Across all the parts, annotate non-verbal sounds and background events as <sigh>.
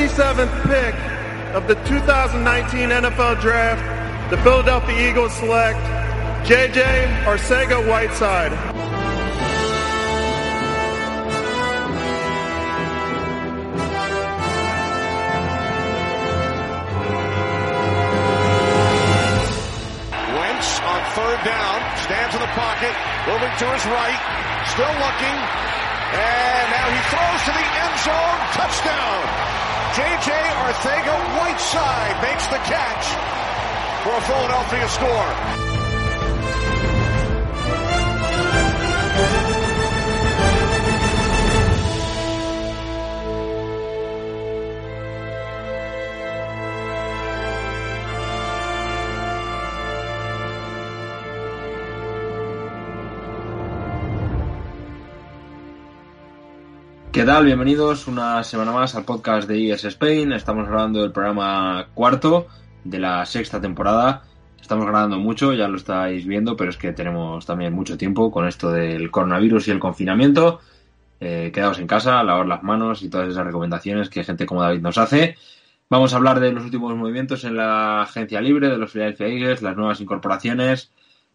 57th pick of the 2019 NFL Draft, the Philadelphia Eagles select J.J. Arcega-Whiteside. Wentz on third down, stands in the pocket, moving to his right, still looking, and now he throws to the end zone, touchdown. J.J. Arthega-Whiteside makes the catch for a Philadelphia score. ¿Qué tal? Bienvenidos una semana más al podcast de ES Spain. Estamos grabando el programa cuarto de la sexta temporada. Estamos grabando mucho, ya lo estáis viendo, pero es que tenemos también mucho tiempo con esto del coronavirus y el confinamiento. Eh, quedaos en casa, lavar las manos y todas esas recomendaciones que gente como David nos hace. Vamos a hablar de los últimos movimientos en la agencia libre, de los Philadelphia Eagles, las nuevas incorporaciones.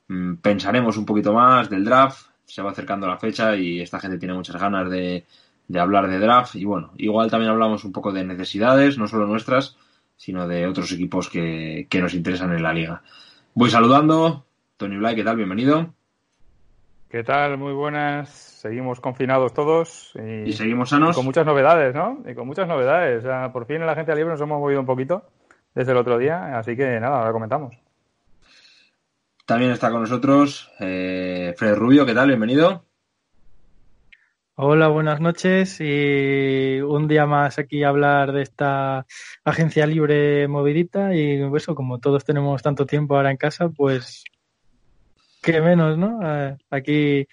Mm, Pensaremos un poquito más del draft. Se va acercando la fecha y esta gente tiene muchas ganas de, de hablar de draft y bueno, igual también hablamos un poco de necesidades, no solo nuestras, sino de otros equipos que, que nos interesan en la liga. Voy saludando, Tony Blay, ¿qué tal? Bienvenido. ¿Qué tal? Muy buenas. Seguimos confinados todos y, Y seguimos sanos. con muchas novedades, ¿no? Y con muchas novedades. O sea, por fin en la agencia libre nos hemos movido un poquito desde el otro día, así que nada, ahora comentamos. También está con nosotros eh, Fred Rubio, ¿qué tal? Bienvenido. Hola, buenas noches y un día más aquí a hablar de esta agencia libre movidita y eso, como todos tenemos tanto tiempo ahora en casa, pues qué menos, ¿no? Aquí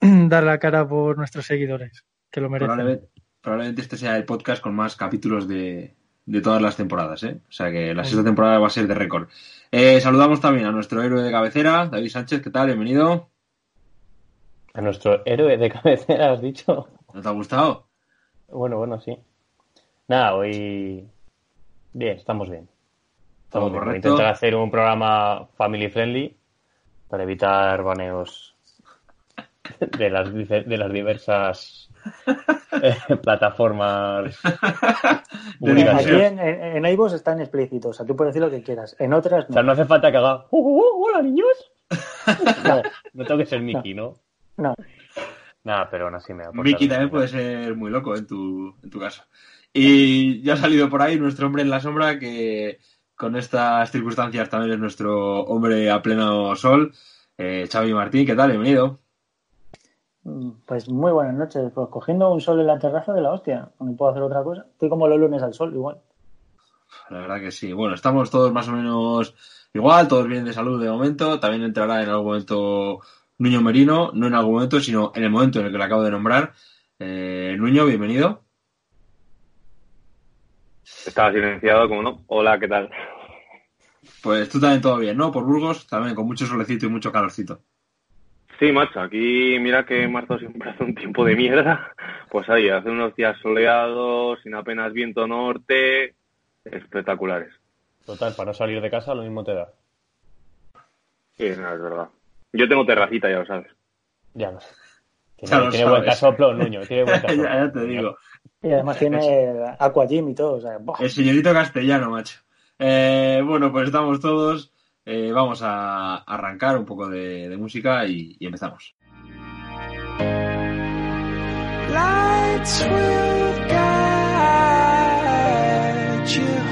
<clears throat> dar la cara por nuestros seguidores, que lo merecen. Probablemente, probablemente este sea el podcast con más capítulos de, de todas las temporadas, ¿eh? O sea que la sexta temporada va a ser de récord. Eh, saludamos también a nuestro héroe de cabecera, David Sánchez, ¿qué tal? Bienvenido. A nuestro héroe de cabecera, has dicho. ¿No te ha gustado? Bueno, bueno, sí. Nada, hoy. Bien, estamos bien. Estamos bien. Voy a intentar hacer un programa family friendly para evitar baneos de las, de las diversas eh, plataformas. <laughs> Aquí en, en, en iVoox están explícitos, o sea, tú puedes decir lo que quieras. En otras O sea, no. no hace falta que haga. "Uh, uh, uh, hola, niños! <laughs> No, no tengo que ser Mickey, ¿no? No. Nada, pero aún así me aporta Mickey también puede ser muy loco en tu, en tu caso. Y ya ha salido por ahí nuestro hombre en la sombra que con estas circunstancias también es nuestro hombre a pleno sol. Eh, Xavi Martín, ¿qué tal? Bienvenido. Mm, Pues muy buenas noches. Pues cogiendo un sol en la terraza de la hostia. No puedo hacer otra cosa. Estoy como los lunes al sol, igual. La verdad que sí. Bueno, estamos todos más o menos igual, todos bien de salud de momento. También entrará en algún momento Nuño Merino, no en algún momento, sino en el momento en el que lo acabo de nombrar. Eh, Nuño, bienvenido. Estaba silenciado, como no. Hola, ¿qué tal? Pues tú también todo bien, ¿no? Por Burgos, también con mucho solecito y mucho calorcito. Sí, macho, aquí mira que marzo siempre <laughs> hace un tiempo de mierda. Pues ahí, hace unos días soleados, sin apenas viento norte, espectaculares. Total, para no salir de casa lo mismo te da. Sí, no, es verdad. Yo tengo terracita, ya lo sabes. Ya no. Tiene, Ya lo tiene buen sabes. casoplo, Nuño. Tiene buen <laughs> casoplo. ya, ya te digo. Y además tiene Aqua Gym y todo. O sea, ¡buah! El señorito castellano, macho. Eh, bueno, pues estamos todos. Eh, vamos a arrancar un poco de, de música y, y empezamos. Lights will guide you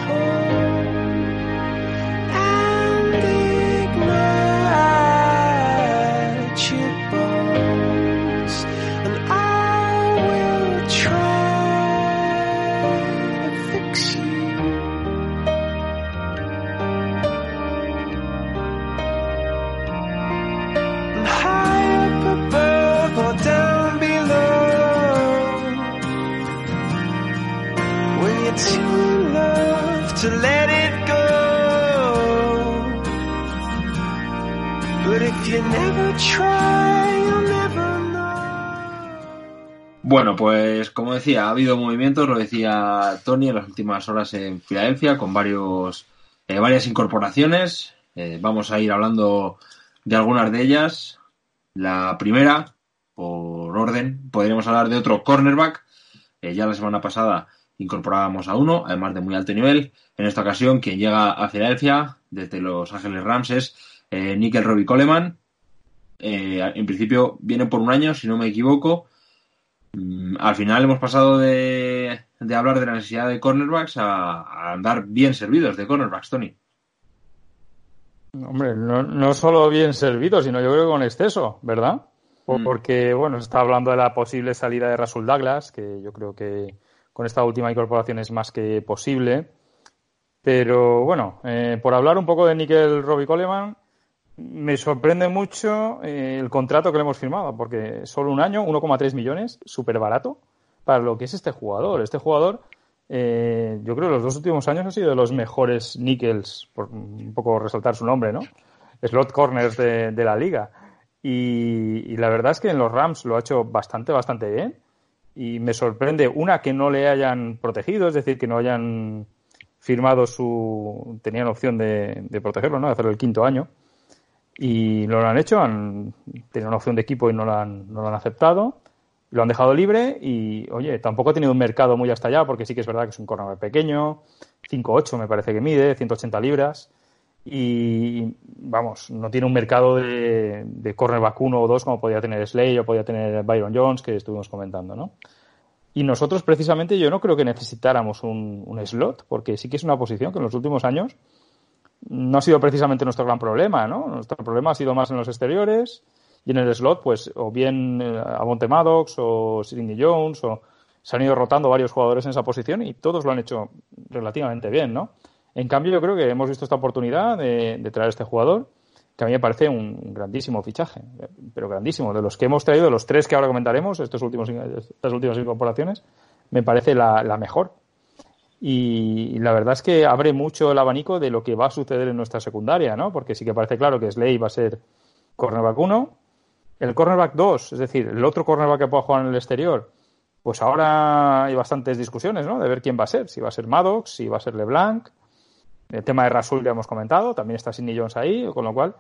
decía, ha habido movimientos, lo decía Tony en las últimas horas en Filadelfia, con varios, eh, varias incorporaciones. Eh, vamos a ir hablando de algunas de ellas. La primera, por orden, podríamos hablar de otro cornerback. Eh, ya la semana pasada incorporábamos a uno, además de muy alto nivel. En esta ocasión, quien llega a Filadelfia desde Los Ángeles Rams es Nickel Robbie Coleman. En principio viene por un año, si no me equivoco. Mm, al final hemos pasado de, de hablar de la necesidad de cornerbacks a, a andar bien servidos de cornerbacks, Tony. Hombre, no, no solo bien servido, sino yo creo que con exceso, ¿verdad? Mm. Porque, bueno, se está hablando de la posible salida de Rasul Douglas, que yo creo que con esta última incorporación es más que posible. Pero bueno, eh, por hablar un poco de Nickel Robbie Coleman, me sorprende mucho eh, el contrato que le hemos firmado, porque solo un año, 1,3 millones, súper barato para lo que es este jugador. Este jugador, eh, yo creo que los dos últimos años ha sido de los mejores nickels, por un poco resaltar su nombre, ¿no? Slot corners de, la liga. Y, y la verdad es que en los Rams lo ha hecho bastante, bastante bien. Y me sorprende, una, que no le hayan protegido, es decir, que no hayan firmado su. tenían opción de, de protegerlo, ¿no? De hacerlo el quinto año. Y no lo han hecho, han tenido una opción de equipo y no lo han, no lo han aceptado. Lo han dejado libre y, oye, tampoco ha tenido un mercado muy hasta allá, porque sí que es verdad que es un cornerback pequeño, 5'8 me parece que mide, 180 libras. Y vamos, no tiene un mercado de, de cornerback 1 o 2 como podía tener Slay o podía tener Byron Jones, que estuvimos comentando, ¿no? Y nosotros, precisamente, yo no creo que necesitáramos un, un slot, porque sí que es una posición que en los últimos años no ha sido precisamente nuestro gran problema, ¿no? Nuestro problema ha sido más en los exteriores y en el slot, pues, o bien eh, Avonte Maddox o Sidney Jones, o se han ido rotando varios jugadores en esa posición y todos lo han hecho relativamente bien, ¿no? En cambio, yo creo que hemos visto esta oportunidad de, de traer este jugador, que a mí me parece un grandísimo fichaje, pero grandísimo. De los que hemos traído, los tres que ahora comentaremos, estos últimos, estas últimas incorporaciones, me parece la, la mejor. Y la verdad es que abre mucho el abanico de lo que va a suceder en nuestra secundaria, ¿no? Porque sí que parece claro que Slay va a ser cornerback 1. El cornerback 2, es decir, el otro cornerback que pueda jugar en el exterior, pues ahora hay bastantes discusiones, ¿no? De ver quién va a ser. Si va a ser Maddox, si va a ser LeBlanc. El tema de Rasul ya hemos comentado, también está Sidney Jones ahí, con lo cual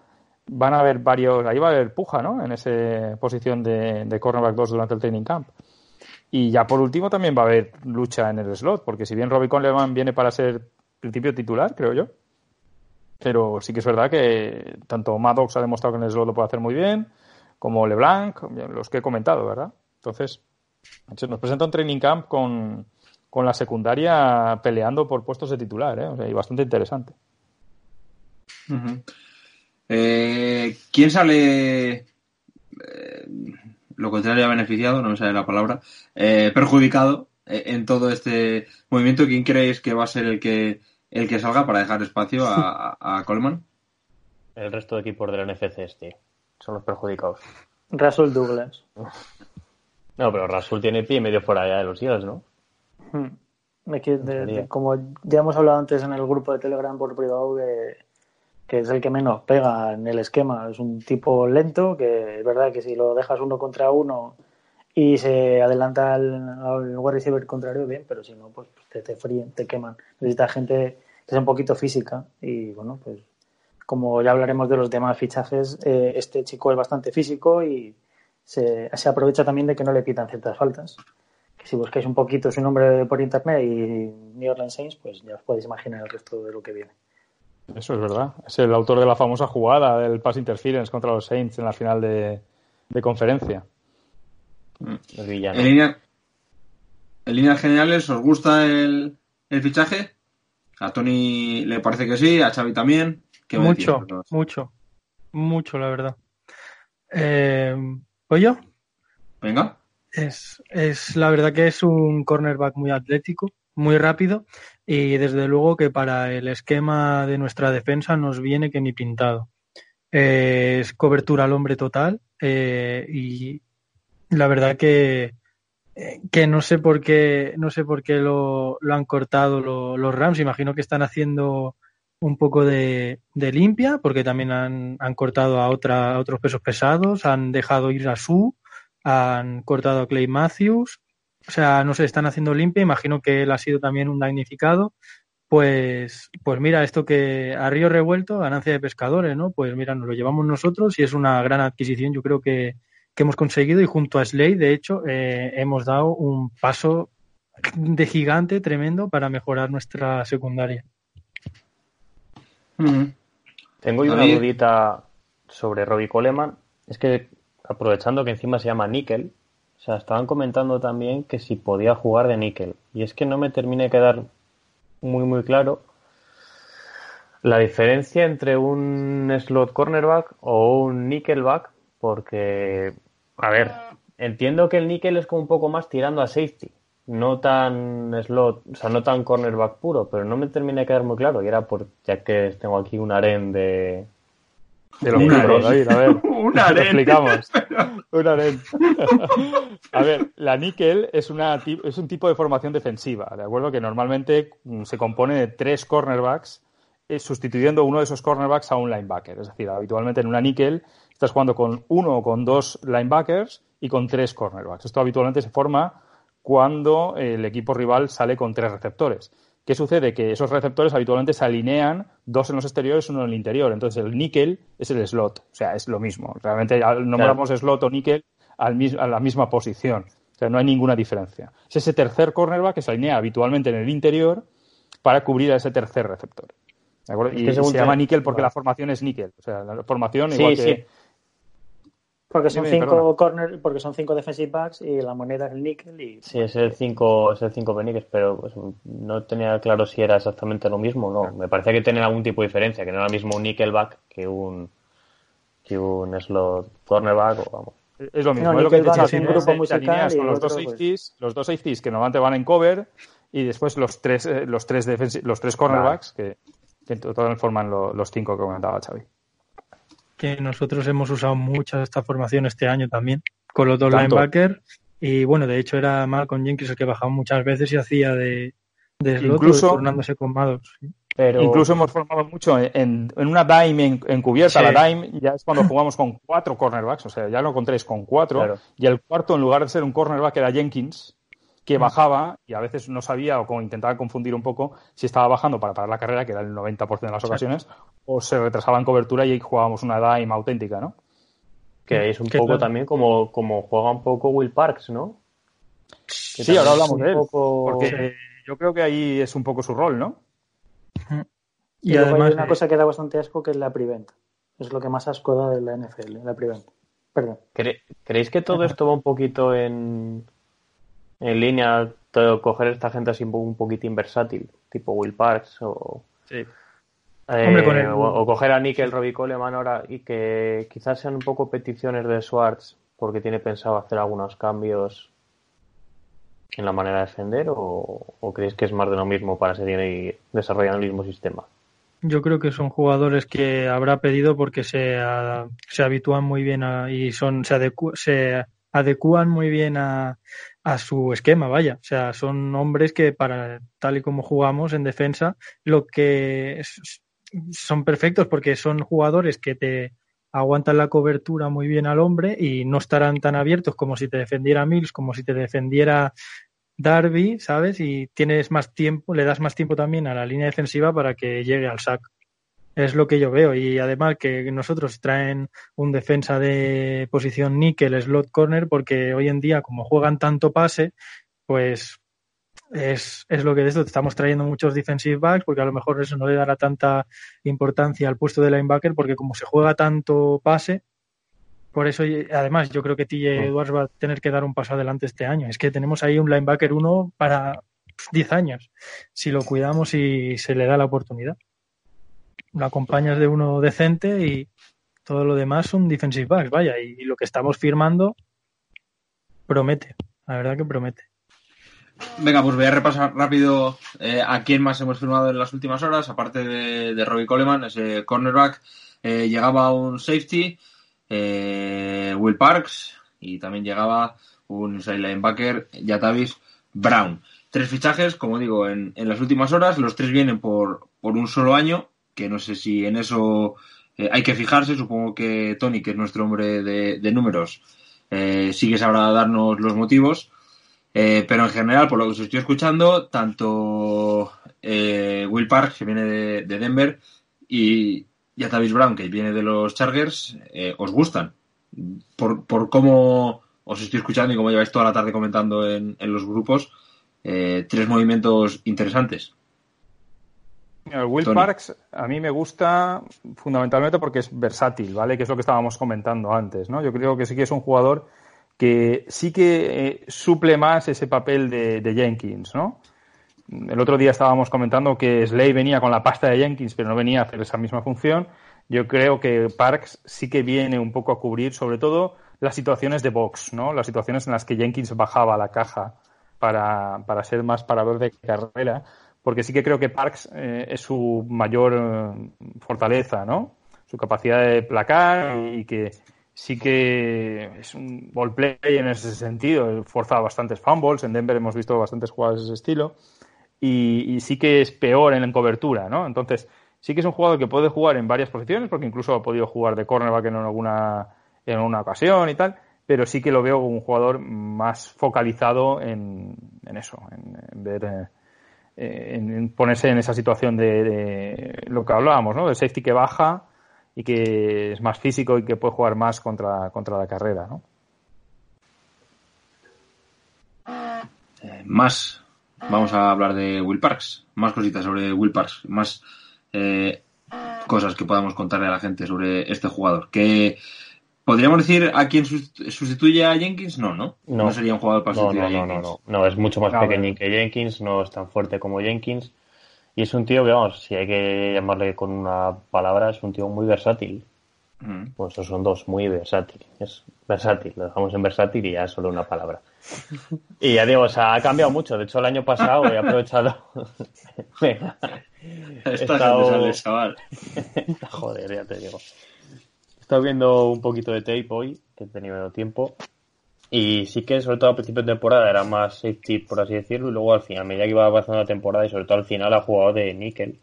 van a haber varios, ahí va a haber puja, ¿no? En esa posición de, de cornerback 2 durante el training camp. Y ya por último también va a haber lucha en el slot, porque si bien Robbie Coleman viene para ser principio titular, creo yo, pero sí que es verdad que tanto Maddox ha demostrado que en el slot lo puede hacer muy bien, como LeBlanc, los que he comentado, ¿verdad? Entonces, nos presenta un training camp con, con la secundaria peleando por puestos de titular, ¿eh? O sea, y bastante interesante. Eh, ¿Quién sale, eh, lo contrario a beneficiado, no me sale la palabra, eh, perjudicado en todo este movimiento? ¿Quién creéis que va a ser el que, el que salga para dejar espacio a, a, a Coleman? El resto de equipos de la NFC este son los perjudicados. Rasul Douglas. No, pero Rasul tiene pie medio fuera allá de los Eagles, ¿no? Hmm. De, de, de, como ya hemos hablado antes en el grupo de Telegram por privado, que, que, es el que menos pega en el esquema. Es un tipo lento, que es verdad que si lo dejas uno contra uno y se adelanta al, al wide receiver contrario, bien, pero si no, pues te, te fríen, te queman. Necesitas gente que sea un poquito física y bueno, pues como ya hablaremos de los demás fichajes, eh, este chico es bastante físico y se, se aprovecha también de que no le pitan ciertas faltas si buscáis un poquito su nombre por internet y New Orleans Saints, pues ya os podéis imaginar el resto de lo que viene. Eso es verdad. Es el autor de la famosa jugada del pass interference contra los Saints en la final de, de conferencia. El villano. En, línea, en líneas generales, ¿os gusta el, el, fichaje? A Tony le parece que sí, a Xavi también. mucho, mucho, mucho, la verdad. Eh, ¿Voy yo? Venga. Es, es la verdad que es un cornerback muy atlético, muy rápido y desde luego que para el esquema de nuestra defensa nos viene que ni pintado. Es cobertura al hombre total eh, y la verdad que, que no sé por qué no sé por qué lo, lo han cortado lo, los Rams. Imagino que están haciendo un poco de, de limpia porque también han, han cortado a, otra, otros pesos pesados, han dejado ir a su han cortado a Clay Matthews, o sea, no se están haciendo limpia, imagino que él ha sido también un damnificado. Pues, pues mira, esto que a río revuelto, ganancia de pescadores, ¿no? Pues mira, nos lo llevamos nosotros y es una gran adquisición, yo creo que, que hemos conseguido y junto a Slade, de hecho, eh, hemos dado un paso de gigante tremendo para mejorar nuestra secundaria. Tengo yo una dudita sobre Robbie Coleman. Es que aprovechando que encima se llama Nickel, o sea, estaban comentando también que si podía jugar de Nickel. Y es que no me termina de quedar muy, muy claro la diferencia entre un slot cornerback o un nickelback, porque, a ver, entiendo que el nickel es como un poco más tirando a safety, no tan slot, o sea, no tan cornerback puro, pero no me termina de quedar muy claro. Y era por, ya que tengo aquí un aren de, Un libros, aren. David, a ver. <laughs> Un Te aren. explicamos. <laughs> Un aren. <laughs> A ver, la níquel es, una, es un tipo de formación defensiva, ¿de acuerdo? Que normalmente mm, se compone de tres cornerbacks, eh, sustituyendo uno de esos cornerbacks a un linebacker. Es decir, habitualmente en una níquel estás jugando con uno o con dos linebackers y con tres cornerbacks. Esto habitualmente se forma cuando el equipo rival sale con tres receptores. ¿Qué sucede? Que esos receptores habitualmente se alinean dos en los exteriores, uno en el interior. Entonces el níquel es el slot, o sea, es lo mismo. Realmente nombramos slot o níquel al a la misma posición. O sea, no hay ninguna diferencia. Es ese tercer cornerback que se alinea habitualmente en el interior para cubrir a ese tercer receptor. ¿De acuerdo? Es Y que según se llama níquel porque la formación es níquel. O sea, la formación Sí, igual sí. que... Porque son Dime, cinco corner, porque son cinco defensive backs y la moneda es el níquel y Sí, es el 5 es el 5 Benítez, pero pues, no tenía claro si era exactamente lo mismo o no. Me parecía que tenía algún tipo de diferencia, que no era lo mismo un nickelback que un que un slot cornerback o vamos. Es lo mismo, No, es lo que te decía, es un grupo te y con los otro, dos pues- safeties, los dos safeties que normalmente van en cover y después los tres eh, los tres los tres cornerbacks que, que en total forman lo- los cinco que comentaba Xavi. Que nosotros hemos usado mucho esta formación este año también, con los dos Tanto. linebackers. Y bueno, de hecho era Malcolm Jenkins el que bajaba muchas veces y hacía de, de slot Incluso- turnándose con Maddox. sí. Pero Incluso hemos formado mucho en, en- en una dime en- encubierta. Sí. La dime ya es cuando jugamos con cuatro cornerbacks, o sea, ya no con tres, con cuatro. Claro. Y el cuarto, en lugar de ser un cornerback, era Jenkins, que bajaba y a veces no sabía o como intentaba confundir un poco si estaba bajando para parar la carrera, que era el 90% de las ocasiones, o se retrasaba en cobertura y ahí jugábamos una dime auténtica, ¿no? que es un que poco también como, como juega un poco Will Parks, ¿no? Que Sí, ahora hablamos de él. poco- Porque yo creo que ahí es un poco su rol, ¿no? Y, además, hay una cosa que da bastante asco que es la prevent. Es lo que más asco da de la NFL, la prevent. Perdón. ¿Cre- ¿Creéis que todo esto va un poquito en, en línea, todo, coger esta gente así un po- un poquitín versátil, tipo Will Parks o, Sí. eh, Hombre, con el- o, o coger a Nickel, Robbie Coleman ahora y que quizás sean un poco peticiones de Schwartz porque tiene pensado hacer algunos cambios en la manera de defender o, o creéis que es más de lo mismo para seguir desarrollando el mismo sistema? Yo creo que son jugadores que habrá pedido porque se, a- se habitúan muy bien a- y son se, adecu- se adecúan muy bien a, a su esquema, vaya. O sea, son hombres que para tal y como jugamos en defensa, lo que son perfectos porque son jugadores que te aguantan la cobertura muy bien al hombre y no estarán tan abiertos como si te defendiera Mills, como si te defendiera Darby, ¿sabes? Y tienes más tiempo, le das más tiempo también a la línea defensiva para que llegue al sack. Es lo que yo veo. Y además que nosotros traen un defensa de posición níquel, slot corner, porque hoy en día, como juegan tanto pase, pues es, es lo que de esto estamos trayendo muchos defensive backs, porque a lo mejor eso no le dará tanta importancia al puesto de linebacker, porque como se juega tanto pase, por eso, además, yo creo que TJ Edwards va a tener que dar un paso adelante este año. Es que tenemos ahí un linebacker uno para 10 años, si lo cuidamos y se le da la oportunidad. Lo acompañas de uno decente y todo lo demás son defensive backs, vaya, y, lo que estamos firmando promete, la verdad que promete. Venga, pues voy a repasar rápido eh, a quién más hemos firmado en las últimas horas, aparte de, de Robbie Coleman, ese cornerback. eh, llegaba un safety, eh, Will Parks, y también llegaba un inside linebacker, Yatavis Brown. Tres fichajes, como digo, en, en las últimas horas. Los tres vienen por, por un solo año, que no sé si en eso eh, hay que fijarse. Supongo que Tony, que es nuestro hombre de, números, eh, sí que sabrá darnos los motivos. Eh, pero en general, por lo que os estoy escuchando, tanto eh, Will Park, que viene de, de Denver, y Yatavis Brown, que viene de los Chargers, eh, os gustan. Por, por cómo os estoy escuchando y como lleváis toda la tarde comentando en, en los grupos, tres movimientos interesantes. Will Tony. Parks a mí me gusta fundamentalmente porque es versátil, ¿vale? Que es lo que estábamos comentando antes, ¿no? Yo creo que sí que es un jugador que sí que eh, suple más ese papel de, de Jenkins, ¿no? El otro día estábamos comentando que Slay venía con la pasta de Jenkins, pero no venía a hacer esa misma función. Yo creo que Parks sí que viene un poco a cubrir, sobre todo, las situaciones de box, ¿no? Las situaciones en las que Jenkins bajaba la caja para, para ser más parador de carrera, porque sí que creo que Parks eh, es su mayor eh, fortaleza, ¿no? Su capacidad de placar y que sí que es un ball play en ese sentido. Forza bastantes fumbles. En Denver hemos visto bastantes jugadas de ese estilo. Y, sí que es peor en, en cobertura, ¿no? Entonces, sí que es un jugador que puede jugar en varias posiciones, porque incluso ha podido jugar de cornerback en alguna, en una ocasión y tal, pero sí que lo veo como un jugador más focalizado en, eso, en, ver, eh, en, en ponerse en esa situación de, lo que hablábamos, ¿no? De safety que baja y que es más físico y que puede jugar más contra, contra la carrera, ¿no? Eh, más, vamos a hablar de Will Parks, más cositas sobre Will Parks, más eh, cosas que podamos contarle a la gente sobre este jugador. Que podríamos decir a quién sus- sustituye a Jenkins, no, no, no, sería un jugador para no, sustituir no, a no, Jenkins. no, no, no, es mucho más A ver. pequeño que Jenkins, no es tan fuerte como Jenkins. Y es un tío que, vamos, si hay que llamarle con una palabra, es un tío muy versátil. Mm. Pues esos son dos, muy versátil. Es versátil, lo dejamos en versátil y ya es solo una palabra. Y ya digo, o sea, ha cambiado mucho. De hecho, el año pasado he aprovechado. <laughs> Venga. He Esta estado- gente sale, chaval. <laughs> Joder, ya te digo. Estado viendo un poquito de tape hoy, que he tenido tiempo. Y sí que, sobre todo al principio de temporada, era más safety, por así decirlo. Y luego al final, a medida que iba avanzando la temporada, y sobre todo al final, ha jugado de níquel.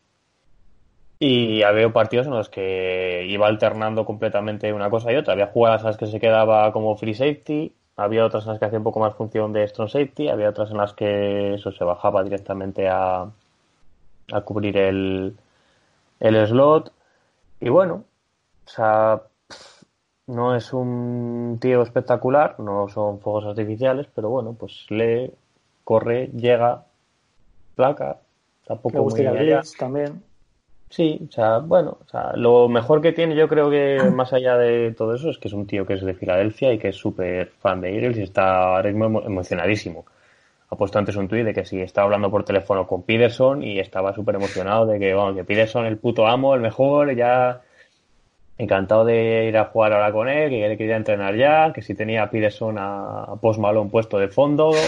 Y había partidos en los que iba alternando completamente una cosa y otra. Había jugadas en las que se quedaba como free safety, había otras en las que hacía un poco más función de strong safety, había otras en las que eso se bajaba directamente a, a cubrir el, el slot. Y bueno, o sea, no es un tío espectacular, no son fuegos artificiales, pero bueno, pues lee, corre, llega, placa, tampoco muy allá. También. Sí, o sea, bueno, o sea, lo mejor que tiene yo creo que más allá de todo eso es que es un tío que es de Filadelfia y que es súper fan de Eagles y está ahora mismo emo- emocionadísimo. Ha puesto antes un tuit de que sí, estaba hablando por teléfono con Peterson y estaba súper emocionado de que, bueno, que Peterson el puto amo, el mejor, ya encantado de ir a jugar ahora con él, que él quería entrenar ya, que si tenía Peterson a Post Malone puesto de fondo. <laughs>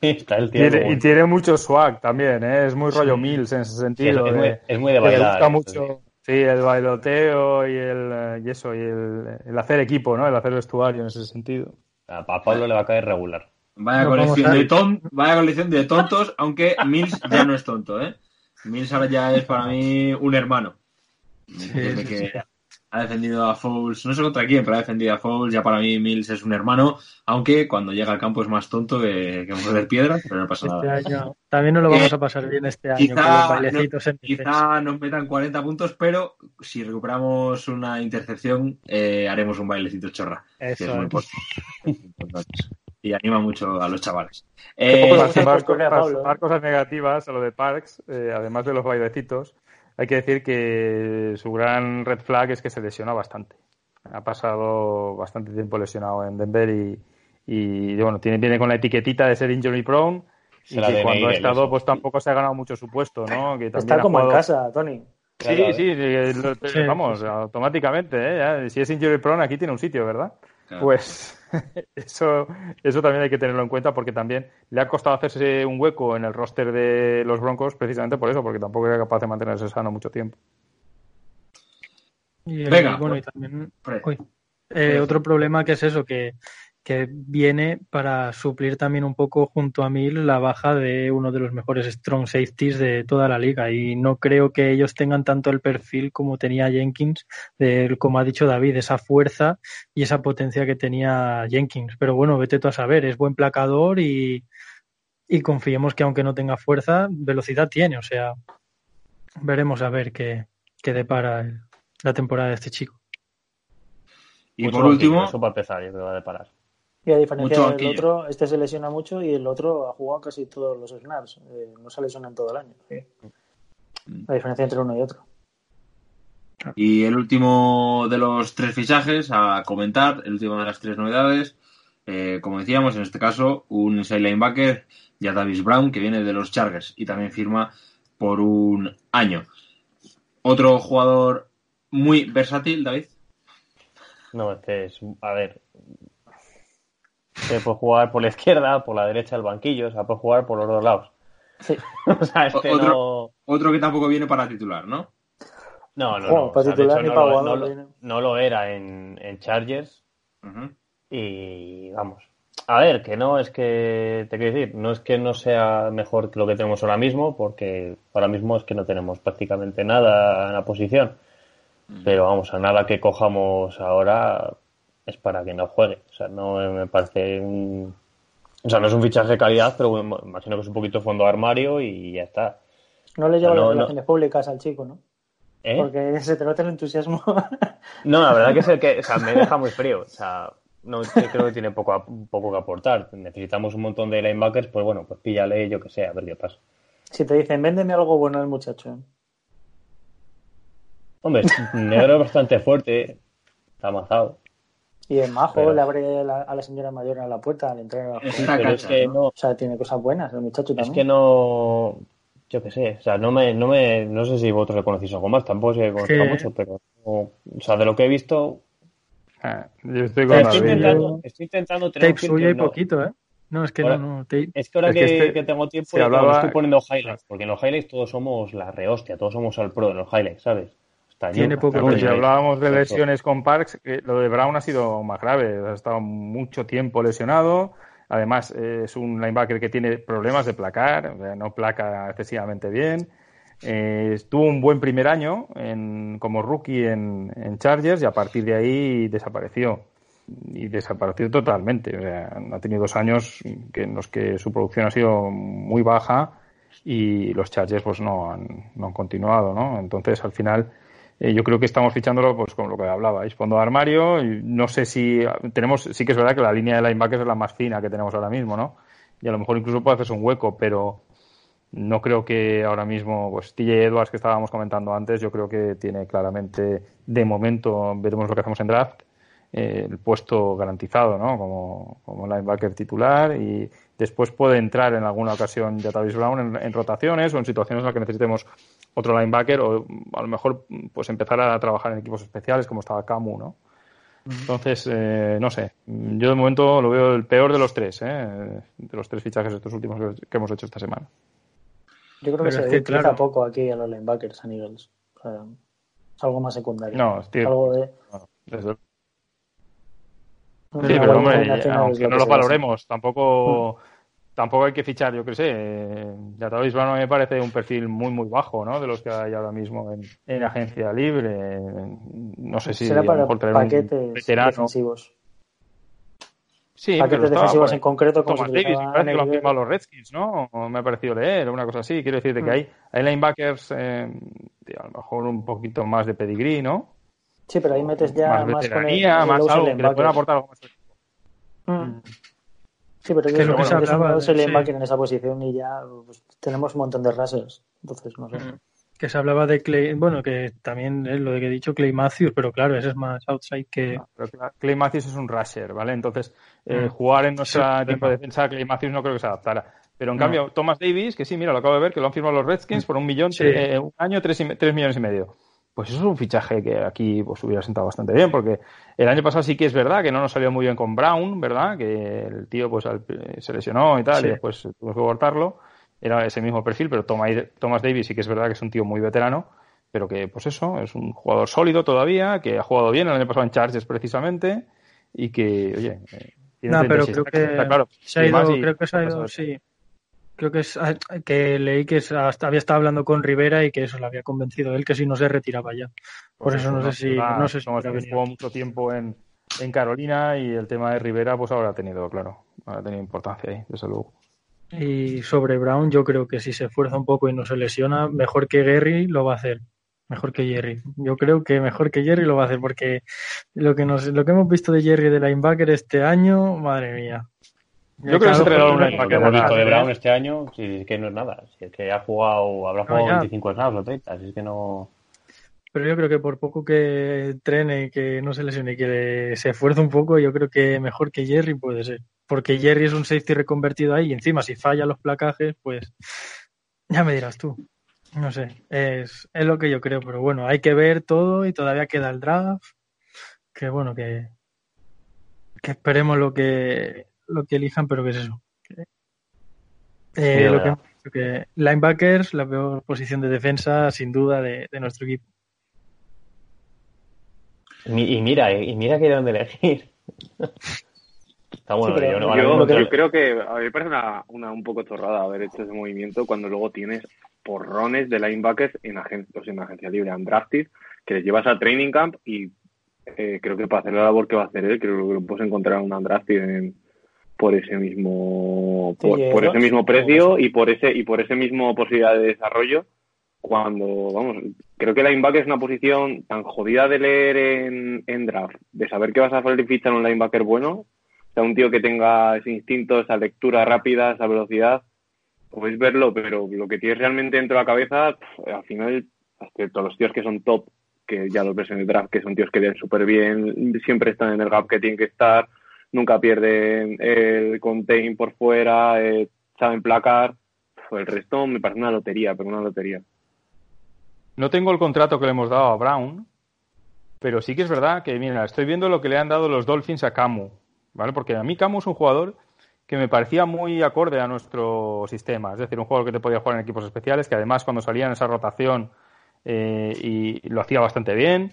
Está el tío Tiene- como- y tiene mucho swag también, ¿eh? es muy rollo Mills en ese sentido. es de- muy- es muy de le gusta mucho, sí, el bailoteo y el eh, y eso, y el, el hacer equipo, ¿no? El hacer vestuario en ese sentido. a Pablo le va a caer regular. Vaya, No colección de ton- vaya colección de tontos, aunque Mills ya no es tonto, ¿eh? Mills ahora ya es para mí un hermano. Desde sí, que ha defendido a Fouls, no sé contra quién, pero ha defendido a Fouls, ya para mí Mills es un hermano, aunque cuando llega al campo es más tonto que, que morder piedra, pero no pasa Este nada. año también nos lo vamos a pasar bien este año con los Quizá, bailecitos en quizá nos metan 40 puntos, pero si recuperamos una intercepción, eh, haremos un bailecito chorra. que es muy es. importante. Y anima mucho a los chavales. Eh, Para para sumar ¿eh? cosas negativas a lo de Parks, eh, además de los bailecitos, hay que decir que su gran red flag es que se lesiona bastante. Ha pasado bastante tiempo lesionado en Denver y, y, bueno, tiene, viene con la etiquetita de ser injury prone y que cuando ha estado eso. pues tampoco se ha ganado mucho su puesto, ¿no? Que también Está ha como en jugado- casa, Tony. Sí, Claro, sí, sí, lo- Sí, vamos, sí, automáticamente, ¿eh? Ya, si es injury prone aquí tiene un sitio, ¿verdad? Claro. Pues <laughs> eso, eso también hay que tenerlo en cuenta porque también le ha costado hacerse un hueco en el roster de los Broncos precisamente por eso, porque tampoco era capaz de mantenerse sano mucho tiempo. Y el- Venga, bueno, y pues, también uy, eh, otro problema que es eso, que, que viene para suplir también un poco junto a Mil la baja de uno de los mejores strong safeties de toda la liga y no creo que ellos tengan tanto el perfil como tenía Jenkins, de, como ha dicho David, esa fuerza y esa potencia que tenía Jenkins. Pero bueno, vete tú a saber, es buen placador y, y confiemos que aunque no tenga fuerza, velocidad tiene, o sea, veremos a ver qué, qué depara la temporada de este chico. Y Mucho por último, Eso para empezar, yo creo que va a deparar. Y a diferencia Mucho del otro, este se lesiona mucho y el otro ha jugado casi todos los snaps. Eh, no se lesiona en todo el año. sí. La diferencia entre uno y otro. y el último de los tres fichajes a comentar, el último de las tres novedades, eh, como decíamos, en este caso, un inside linebacker, Jadavis Brown, que viene de los Chargers y también firma por un año. Otro jugador muy versátil, David. No, este es, a ver, se puede jugar por la izquierda, por la derecha del banquillo, o sea, puede jugar por los dos lados. Sí. <laughs> o sea, este Otro- no... Otro que tampoco viene para titular, ¿no? No, no, Bueno, no. para o sea, de titular hecho, ni no para lo- jugador, no lo- viene. no lo era en, en Chargers y vamos. A ver, que no es que, te quiero decir, no es que no sea mejor que lo que tenemos ahora mismo, porque ahora mismo es que no tenemos prácticamente nada en la posición. Pero vamos, a nada que cojamos ahora es para que no juegue. O sea, no me parece un... O sea, no es un fichaje de calidad, pero bueno, imagino que es un poquito fondo de armario y ya está. No le lleva No, las no. relaciones públicas al chico, ¿no? ¿Eh? Porque <laughs> se te nota el entusiasmo. No, la verdad que es el que, o sea, me deja muy frío. O sea, no <laughs> creo que tiene poco, a- poco que aportar. Necesitamos un montón de linebackers, pues bueno, pues píllale, yo que sé, a ver qué pasa. si te dicen, véndeme algo bueno al muchacho. Hombre, negro es bastante fuerte, está amazado. Y es majo, Pero- le abre la- a la señora mayor a la puerta al entrar a la Está Pero es que ¿no? no, O sea, tiene cosas buenas el muchacho es también. que no, yo qué sé, o sea, no me, no me, no sé si vosotros le conocéis algo más, tampoco sé que conozca que- mucho, pero, o sea, de lo que he visto, Ah, yo estoy con estoy intentando, estoy intentando tener un Tape suya y no. poquito, ¿eh? No, es que Ahora- no, no. tape- Es que ahora Es que que, este- que tengo tiempo, hablaba- estoy poniendo highlights, porque en los highlights todos somos la rehostia, todos somos al pro en los highlights, ¿sabes? Tiene poco si hablábamos de lesiones con Parks, lo de Brown ha sido más grave. Ha estado mucho tiempo lesionado. Además, eh, es un linebacker que tiene problemas de placar, o sea, no placa excesivamente bien. Eh, tuvo un buen primer año en- como rookie en, en Chargers y a partir de ahí desapareció. Y desapareció totalmente. O sea, ha tenido dos años que, en los que su producción ha sido muy baja y los Chargers pues no han, no han continuado, ¿no? Entonces, al final, eh, yo creo que estamos fichándolo, pues con lo que hablabais, fondo de armario. Y no sé si tenemos, sí que es verdad que la línea de linebackers es la más fina que tenemos ahora mismo, ¿no? Y a lo mejor incluso puede hacerse un hueco, pero no creo que ahora mismo, pues TJ Edwards que estábamos comentando antes, yo creo que tiene claramente, de momento, veremos lo que hacemos en draft, eh, el puesto garantizado, ¿no? Como, como linebacker titular y después puede entrar en alguna ocasión Jatavis Brown en, en rotaciones o en situaciones en las que necesitemos otro linebacker o a lo mejor pues empezar a trabajar en equipos especiales como estaba Camu, ¿no? Entonces, eh, no sé, yo de momento lo veo el peor de los tres, ¿eh? de los tres fichajes estos últimos que- hemos hecho esta semana. Yo creo que Pero se claro. poco aquí a los linebackers, a Eagles. O sea, es algo más secundario. No, tío, Algo de... desde- Sí, pero hombre, aunque no lo valoremos, tampoco tampoco hay que fichar, yo qué sé. eh, Jatavis Brown me parece un perfil muy, muy bajo, ¿no? De los que hay ahora mismo en, en agencia libre. No sé si Será para traer paquetes defensivos. Sí, paquetes pero defensivos en concreto, como Thomas Davis, me parece que lo han firmado los Redskins, ¿no? O Me ha parecido leer, una cosa así. Quiero decirte que Mm. hay, hay linebackers, eh, a lo mejor un poquito más de pedigrí, ¿no? Sí, pero ahí metes ya más más, con el, veteranía, el más algo que le pueden aportar algo más. Mm. Sí, pero Que yo lo que se hablaba de- outside sí. en esa posición y ya pues, tenemos un montón de rashers. Entonces, no sé. Mm. Que se hablaba de Clay, bueno, que también es lo de que he dicho Clay Matthews, pero claro, ese es más outside que. No, pero Cla- Clay Matthews es un rusher, ¿vale? Entonces, eh, Mm. jugar en nuestra Sí, tiempo de defensa, Clay Matthews no creo que se adaptara. Pero en No. cambio, Thomas Davis, que sí, mira, lo acabo de ver, que lo han firmado los Redskins por un millón, Sí. eh, un año, tres, y me- tres millones y medio. Pues eso es un fichaje que aquí pues, hubiera sentado bastante bien, porque el año pasado sí que es verdad que no nos salió muy bien con Brown, ¿verdad? Que el tío pues al- se lesionó y tal, Sí. y después tuvimos que cortarlo. Era ese mismo perfil, pero Thomas Davis sí que es verdad que es un tío muy veterano, pero que, pues eso, es un jugador sólido todavía, que ha jugado bien el año pasado en Chargers precisamente, y que, oye, eh, tiene No, pero 36 creo tackles, que está claro. se ha ido, creo que se ha ido, sí. Creo que es ah, que leí que hasta había estado hablando con Rivera y que eso le había convencido él que si no se retiraba ya. Por Pues eso no sé si no sé si venido jugó mucho tiempo en, en Carolina y el tema de Rivera, pues ahora ha tenido, claro, ahora ha tenido importancia ahí, desde luego. Y sobre Brown, yo creo que si se esfuerza un poco y no se lesiona, mejor que Gary lo va a hacer. Mejor que Jerry. Yo creo que mejor que Jerry lo va a hacer porque lo que nos, lo que hemos visto de Jerry de linebacker este año, madre mía. Yo creo que se entrenó un Lo que hemos visto de bastante, Brown ¿eh? este año, si es que no es nada. Si es que ha jugado, habrá No, jugado ya. 25 snaps o 30, si es que no. Pero yo creo que por poco que entrene, que no se lesione, que le- se esfuerce un poco, yo creo que mejor que Jerry puede ser. Porque Jerry es un safety reconvertido ahí y encima si falla los placajes, pues ya me dirás tú. No sé, es, es lo que yo creo, pero bueno, hay que ver todo y todavía queda el draft. Que bueno, que, que esperemos lo que, lo que elijan, pero que es eso. Eh, Sí, lo que, hemos dicho, que linebackers, la peor posición de defensa, sin duda, de, de nuestro equipo. Y mira, y mira que hay donde elegir. <laughs> Está bueno, Sí, pero yo, no- Yo, yo creo- creo que a mí me parece una, una un poco chorrada haber hecho ese movimiento cuando luego tienes porrones de linebackers en, agen o sea, en agencia libre, undrafted, que les llevas a training camp y eh, creo que para hacer la labor que va a hacer él, creo que lo puedes encontrar un undrafted en- por ese mismo por, Sí, por ese Edwards, mismo precio y por ese y por ese mismo posibilidad de desarrollo cuando vamos creo que linebacker es una posición tan jodida de leer en, en draft de saber que vas a fichar un linebacker bueno o sea, un tío que tenga ese instinto, esa lectura rápida, esa velocidad, podéis verlo, pero lo que tienes realmente dentro de la cabeza, pf, al final, excepto los tíos que son top, que ya los ves en el draft, que son tíos que leen súper bien, siempre están en el gap que tienen que estar, nunca pierden el contain por fuera, eh, saben placar, pf, el resto me parece una lotería, pero una lotería. No tengo el contrato que le hemos dado a Brown, pero sí que es verdad que, mira, estoy viendo lo que le han dado los Dolphins a Camu, ¿vale? Porque a mí Camu es un jugador que me parecía muy acorde a nuestro sistema, es decir, un jugador que te podía jugar en equipos especiales, que además cuando salía en esa rotación eh, y lo hacía bastante bien,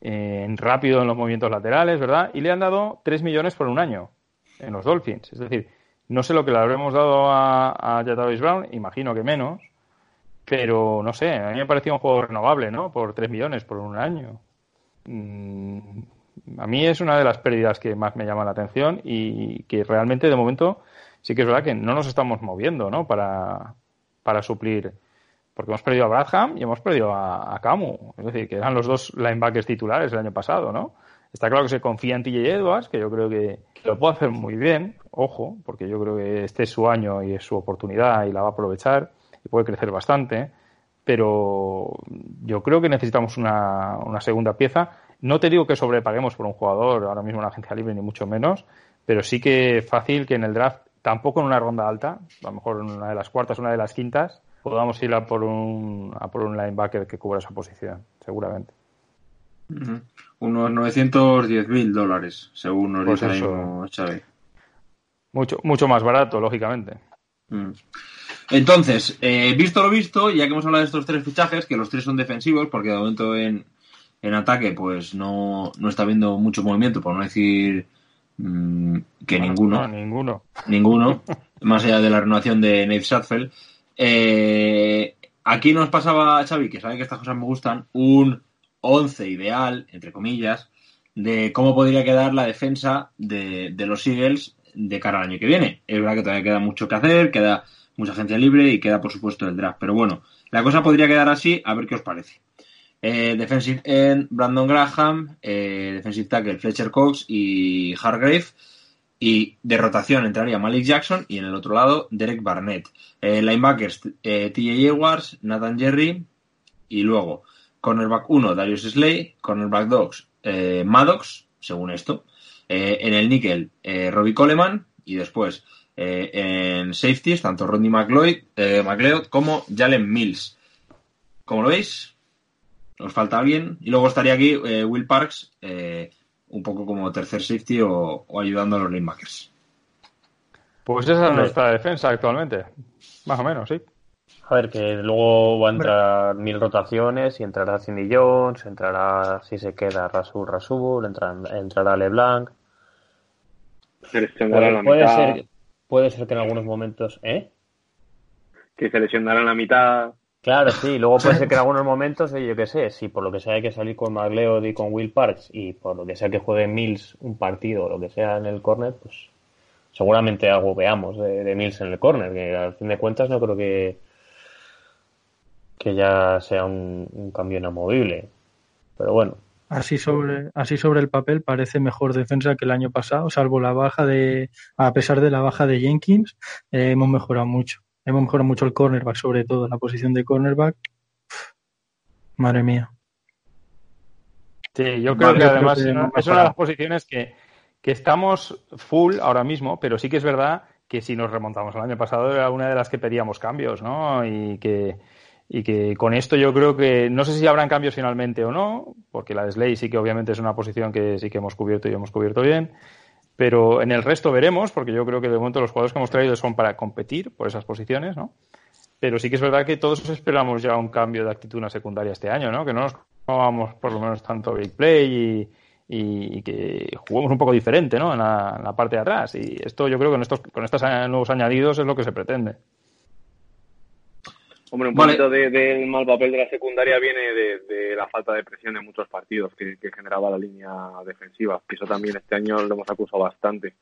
eh, rápido en los movimientos laterales, ¿verdad? Y le han dado 3 millones por un año en los Dolphins, es decir, no sé lo que le habremos dado a, a Brown, imagino que menos, pero no sé, a mí me parecía un juego renovable, ¿no? Por 3 millones por un año. Mm, a mí es una de las pérdidas que más me llama la atención y que realmente de momento sí que es verdad que no nos estamos moviendo, ¿no? Para, para suplir. Porque hemos perdido a Bradham y hemos perdido a, a Camu. Es decir, que eran los dos linebackers titulares el año pasado, ¿no? Está claro que se confía en TJ Edwards, que yo creo que, lo puede hacer muy bien, ojo, porque yo creo que este es su año y es su oportunidad y la va a aprovechar y puede crecer bastante, pero yo creo que necesitamos una, una segunda pieza. No te digo que sobrepaguemos por un jugador ahora mismo en la agencia libre, ni mucho menos, pero sí que fácil que en el draft, tampoco en una ronda alta, a lo mejor en una de las cuartas, una de las quintas, podamos ir a por un, a por un linebacker que cubra esa posición, seguramente. Unos 910 mil dólares, según nos Pues dice Xavi. Mucho, mucho más barato, lógicamente. Mm. Entonces, eh, visto lo visto, ya que hemos hablado de estos tres fichajes, que los tres son defensivos, porque de momento en, en ataque pues no, no está habiendo mucho movimiento, por no decir mm, que ninguno. no, ninguno. ninguno, <laughs> más allá de la renovación de Nate Shatfeld. Eh, aquí nos pasaba, Xavi, que sabe que estas cosas me gustan, un 11 ideal, entre comillas, de cómo podría quedar la defensa de, los Eagles de cara al año que viene. Es verdad que todavía queda mucho que hacer, queda mucha agencia libre y queda, por supuesto, el draft. Pero bueno, la cosa podría quedar así, a ver qué os parece. Eh, defensive end, Brandon Graham, eh, defensive tackle, Fletcher Cox y Hargrave. Y de rotación entraría Malik Jackson y en el otro lado Derek Barnett. Eh, linebackers eh, TJ Edwards, Nathan Jerry y luego cornerback 1 Darius Slay, cornerback 2 eh, Maddox, según esto. Eh, en el eh, Robbie Coleman y después en safeties tanto Rodney McLeod, McLeod como Jalen Mills. Como lo veis, nos falta alguien. Y luego estaría aquí Will Parks, un poco como tercer safety o, o ayudando a los linebackers. Pues esa es nuestra defensa actualmente. Más o menos, sí. A ver, que luego va a entrar mil rotaciones y entrará Cindy Jones, entrará, si se queda, Rasul Rasul, entrará, entrará LeBlanc. Se lesionará la puede, mitad. ser, puede ser que en algunos momentos, ¿eh? Que se lesionará la mitad. Claro, sí. Luego puede ser que en <laughs> algunos momentos, oye, yo qué sé, si por lo que sea hay que salir con McLeod y con Will Parks y por lo que sea que juegue Mills un partido o lo que sea en el córner, pues seguramente algo veamos de, de Mills en el córner, que al fin de cuentas no creo que que ya sea un, un cambio inamovible. Pero bueno, Así sobre, así sobre el papel parece mejor defensa que el año pasado, salvo la baja de, a pesar de la baja de Jenkins, eh, hemos mejorado mucho. Hemos mejorado mucho el cornerback, sobre todo la posición de cornerback. Madre mía. Sí, yo creo que yo creo además que es una- hemos es una de las posiciones que, que estamos full ahora mismo, pero sí que es verdad que si nos remontamos al año pasado era una de las que pedíamos cambios, ¿no? Y que, y que con esto yo creo que no sé si habrán cambios finalmente o no, porque la de Slay sí que obviamente es una posición que sí que hemos cubierto y hemos cubierto bien, pero en el resto veremos, porque yo creo que de momento los jugadores que hemos traído son para competir por esas posiciones, ¿no? Pero sí que es verdad que todos esperamos ya un cambio de actitud en la secundaria este año, ¿no? Que no nos comamos por lo menos tanto big play y, que juguemos un poco diferente, ¿no? En la, en la parte de atrás. Y esto yo creo que con estos, con estos nuevos añadidos es lo que se pretende. Hombre, un Vale. poquito de- del mal papel de la secundaria viene de, de la falta de presión en muchos partidos que, que generaba la línea defensiva. Que eso también este año lo hemos acusado bastante.